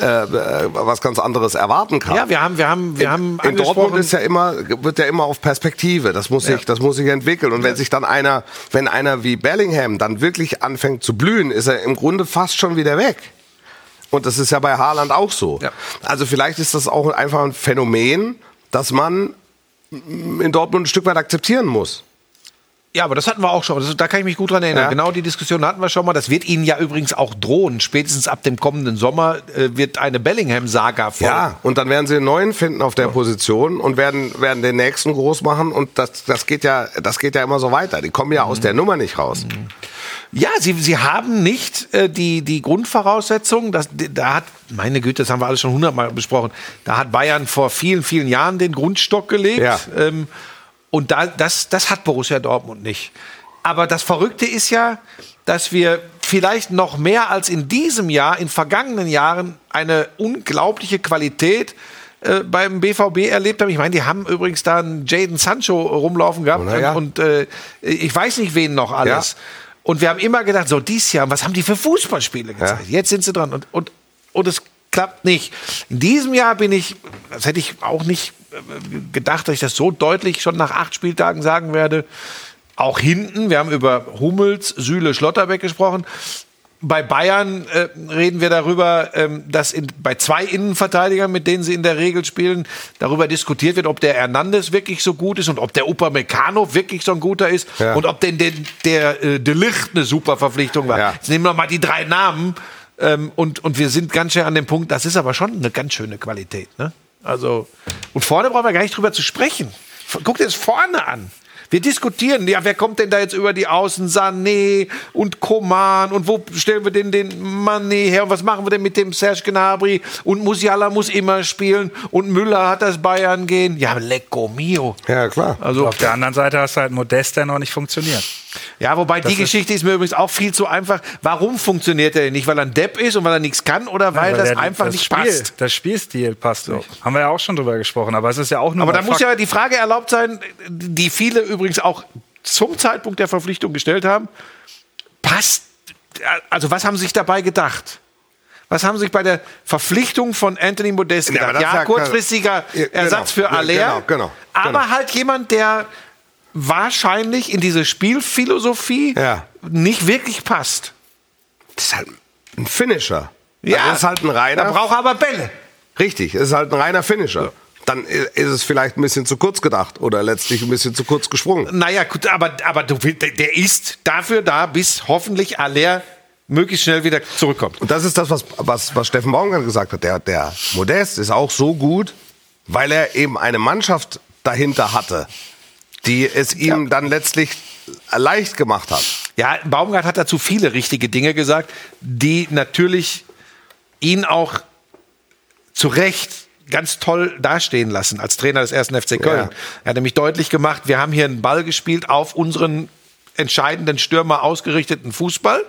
äh, äh, was ganz anderes erwarten kann. Ja, wir haben, wir haben, wir haben In Dortmund ist ja immer, wird ja immer auf Perspektive. Das muss sich, das muss sich entwickeln. Und wenn sich dann einer, wenn einer wie Bellingham dann wirklich anfängt zu blühen, ist er im Grunde fast schon wieder weg. Und das ist ja bei Haaland auch so. Ja. Also vielleicht ist das auch einfach ein Phänomen, dass man in Dortmund ein Stück weit akzeptieren muss. Ja, aber das hatten wir auch schon. Das, da kann ich mich gut dran erinnern. Ja. Genau die Diskussion hatten wir schon mal. Das wird Ihnen ja übrigens auch drohen. Spätestens ab dem kommenden Sommer äh, wird eine Bellingham-Saga folgen. Ja, und dann werden sie einen neuen finden auf der Position und werden, werden den nächsten groß machen. Und das, das, geht ja, das geht ja immer so weiter. Die kommen ja aus der Nummer nicht raus. Ja, sie, sie haben nicht äh, die, die Grundvoraussetzungen. Das, da hat, meine Güte, das haben wir alles schon hundertmal besprochen. Da hat Bayern vor vielen, vielen Jahren den Grundstock gelegt. Ja. Ähm, und da, das, das hat Borussia Dortmund nicht. Aber das Verrückte ist ja, dass wir vielleicht noch mehr als in diesem Jahr, in vergangenen Jahren, eine unglaubliche Qualität äh, beim BVB erlebt haben. Ich meine, die haben übrigens da einen Jaden Sancho rumlaufen gehabt Na ja. und äh, ich weiß nicht, wen noch alles. Ja. Und wir haben immer gedacht, so dieses Jahr, was haben die für Fußballspiele gezeigt? Jetzt sind sie dran und, und, und es klappt nicht. In diesem Jahr bin ich, das hätte ich auch nicht gedacht, dass ich das so deutlich schon nach acht Spieltagen sagen werde. Auch hinten, wir haben über Hummels, Süle, Schlotterbeck gesprochen. Bei Bayern äh, reden wir darüber, ähm, dass in, bei zwei Innenverteidigern, mit denen sie in der Regel spielen, darüber diskutiert wird, ob der Hernandez wirklich so gut ist und ob der Upamecano wirklich so ein guter ist Ja. und ob denn der, der äh, De Ligt eine super Verpflichtung war. Ja. Jetzt nehmen wir mal die drei Namen ähm, und, und wir sind ganz schön an dem Punkt, das ist aber schon eine ganz schöne Qualität. Ne? Also, und vorne brauchen wir gar nicht drüber zu sprechen. Guck dir das vorne an. Wir diskutieren, ja, wer kommt denn da jetzt über die Außen? Sané und Koman und wo stellen wir denn den Mané her und was machen wir denn mit dem Serge Gnabry? Und Musiala muss immer spielen und Müller hat das Bayern gehen. Ja, lecco mio. Ja, klar. Also, Auf der anderen Seite hast du halt Modest, der noch nicht funktioniert. Ja, wobei die ist- Geschichte ist mir übrigens auch viel zu einfach. Warum funktioniert er denn nicht? Weil er ein Depp ist und weil er nichts kann oder weil, das der- einfach das nicht Spiel, passt? Das Spielstil passt nicht. Haben wir ja auch schon drüber gesprochen, aber es ist ja auch nur Aber da muss ja die Frage erlaubt sein, die viele übrigens auch zum Zeitpunkt der Verpflichtung gestellt haben. Passt, also was haben Sie sich dabei gedacht? Was haben Sie sich bei der Verpflichtung von Anthony Modest Ja, gedacht? das Ja, ja kurzfristiger Ja, genau. Ersatz für Ja, Aller, genau, genau, aber genau. halt jemand, der wahrscheinlich in diese Spielphilosophie Ja. nicht wirklich passt. Das ist halt ein Finisher. Ja, Also das ist halt ein reiner. Da braucht er aber Bälle. Richtig, es ist halt ein reiner Finisher. Dann ist es vielleicht ein bisschen zu kurz gedacht oder letztlich ein bisschen zu kurz gesprungen. Naja, gut, aber, aber du, der ist dafür da, bis hoffentlich Aller möglichst schnell wieder zurückkommt. Und das ist das, was, was, was Steffen Baumgart gesagt hat. Der, der Modest ist auch so gut, weil er eben eine Mannschaft dahinter hatte, die es ihm dann letztlich leicht gemacht hat. Ja, Baumgart hat dazu viele richtige Dinge gesagt, die natürlich ihn auch zu Recht ganz toll dastehen lassen als Trainer des ersten FC Köln. Ja. Er hat nämlich deutlich gemacht, wir haben hier einen Ball gespielt auf unseren entscheidenden Stürmer ausgerichteten Fußball.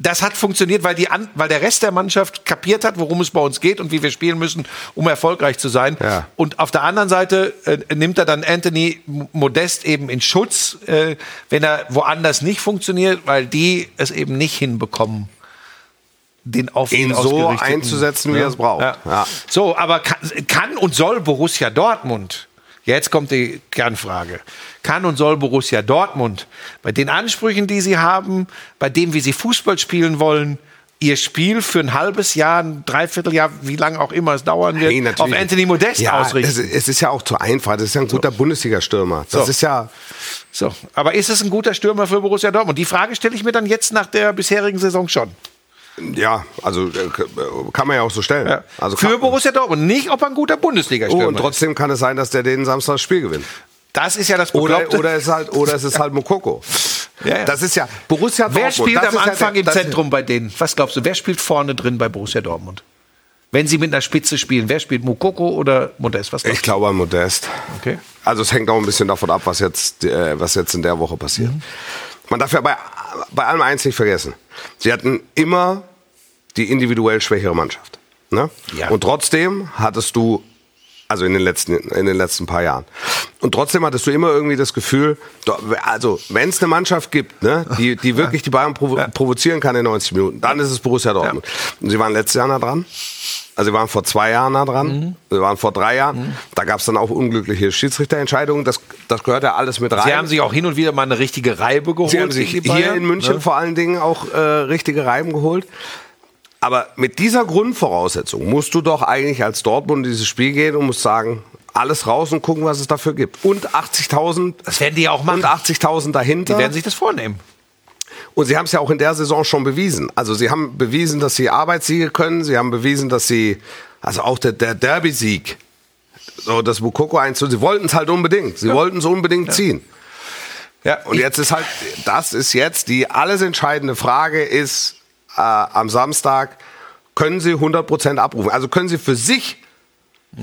Das hat funktioniert, weil, die weil der Rest der Mannschaft kapiert hat, worum es bei uns geht und wie wir spielen müssen, um erfolgreich zu sein. Ja. Und auf der anderen Seite äh, nimmt er dann Anthony Modest eben in Schutz, äh, wenn er woanders nicht funktioniert, weil die es eben nicht hinbekommen, den auf Ihn so einzusetzen, wie er es braucht. Ja. Ja. So, aber kann, kann und soll Borussia Dortmund, jetzt kommt die Kernfrage, kann und soll Borussia Dortmund bei den Ansprüchen, die sie haben, bei dem, wie sie Fußball spielen wollen, ihr Spiel für ein halbes Jahr, ein Dreivierteljahr, wie lange auch immer es dauern wird, Nee, auf. Anthony Modest ja, ausrichten? Es, es ist ja auch zu einfach. Das ist ja ein guter Bundesliga-Stürmer. Das So. ist ja. So, aber ist es ein guter Stürmer für Borussia Dortmund? Die Frage stelle ich mir dann jetzt nach der bisherigen Saison schon. Ja, also äh, kann man ja auch so stellen. Ja. Also für Borussia Dortmund, nicht ob er ein guter oh, Bundesliga-Stürmer und trotzdem kann es sein, dass der den Samstag das Spiel gewinnt. Das ist ja das Oder, Bekloppte. oder, es ist halt, oder es ist halt Mokoko. Ja, ja. Das ist ja Borussia Dortmund. Wer spielt das am ja Anfang der- im Zentrum bei denen? Was glaubst du, wer spielt vorne drin bei Borussia Dortmund? Wenn sie mit einer Spitze spielen, wer spielt Mukoko oder Modest? Was Ich glaube an Modest. Okay. Also es hängt auch ein bisschen davon ab, was jetzt, äh, was jetzt in der Woche passiert. Mhm. Man darf ja bei, bei allem eins nicht vergessen. Sie hatten immer die individuell schwächere Mannschaft. Ne? Ja. Und trotzdem hattest du, also in den, letzten, in den letzten paar Jahren, und trotzdem hattest du immer irgendwie das Gefühl, also wenn es eine Mannschaft gibt, ne, die, die wirklich die Bayern provo provozieren kann in 90 Minuten, dann ist es Borussia Dortmund. Und sie waren letztes Jahr nah dran. Also sie waren vor zwei Jahren nah dran, Mhm. sie waren vor drei Jahren. Da gab es dann auch unglückliche Schiedsrichterentscheidungen. Das, das gehört ja alles mit rein. Sie haben sich auch hin und wieder mal eine richtige Reibe geholt. Sie haben sich hier in München ne? vor allen Dingen auch äh, richtige Reiben geholt. Aber mit dieser Grundvoraussetzung musst du doch eigentlich als Dortmund in dieses Spiel gehen und musst sagen, alles raus und gucken, was es dafür gibt. Und 80.000 Das werden die ja auch machen. und 80.000 dahinter. Die werden sich das vornehmen. Und sie haben es ja auch in der Saison schon bewiesen. Also sie haben bewiesen, dass sie Arbeitssiege können. Sie haben bewiesen, dass sie, also auch der, der Derby-Sieg, so das Mukoko 1 sie wollten es halt unbedingt. Sie wollten es unbedingt ziehen. Ja, Und jetzt ist halt, das ist jetzt die alles entscheidende Frage ist, äh, am Samstag, können Sie 100% abrufen? Also können Sie für sich,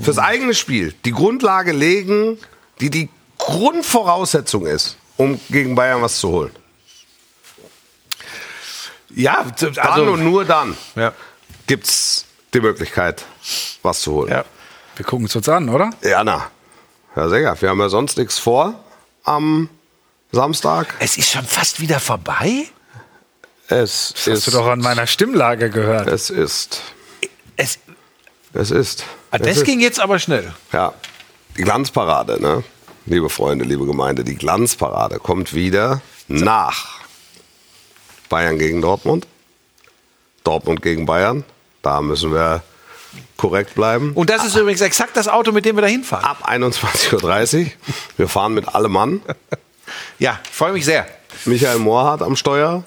fürs eigene Spiel, die Grundlage legen, die die Grundvoraussetzung ist, um gegen Bayern was zu holen. ja, Dann also, und nur dann ja, gibt's die Möglichkeit, was zu holen. ja. Wir gucken es uns an, oder? Ja, na. Herr Säger, wir haben ja sonst nichts vor am Samstag. Es ist schon fast wieder vorbei. Es Hast ist, du doch an meiner Stimmlage gehört. es ist, Es, es ist. ah, es das ist. ging jetzt aber schnell. Ja. Die Glanzparade, ne? Liebe Freunde, liebe Gemeinde, die Glanzparade kommt wieder nach Bayern gegen Dortmund. Dortmund gegen Bayern. Da müssen wir korrekt bleiben. Und das ist übrigens exakt das Auto, mit dem wir da hinfahren. Ab 21.30 Uhr. Wir fahren mit allem Mann. Ja, ich freue mich sehr. Michael Mohrhardt am Steuer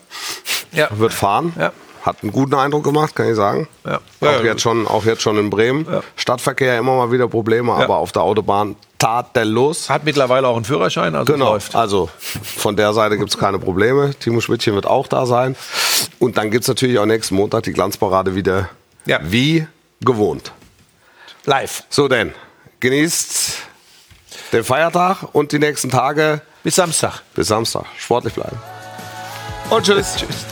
Ja. wird fahren. Ja. Hat einen guten Eindruck gemacht, kann ich sagen. Ja. Auch, jetzt schon, auch jetzt schon in Bremen. Stadtverkehr immer mal wieder Probleme, aber auf der Autobahn tadellos. Hat mittlerweile auch einen Führerschein, also Genau, läuft. also von der Seite gibt es keine Probleme. Timo Schmidtchen wird auch da sein. Und dann gibt es natürlich auch nächsten Montag die Glanzparade wieder wie gewohnt. Live. So denn, genießt den Feiertag und die nächsten Tage Bis Samstag. bis Samstag. Sportlich bleiben. Und tschüss. Tschüss.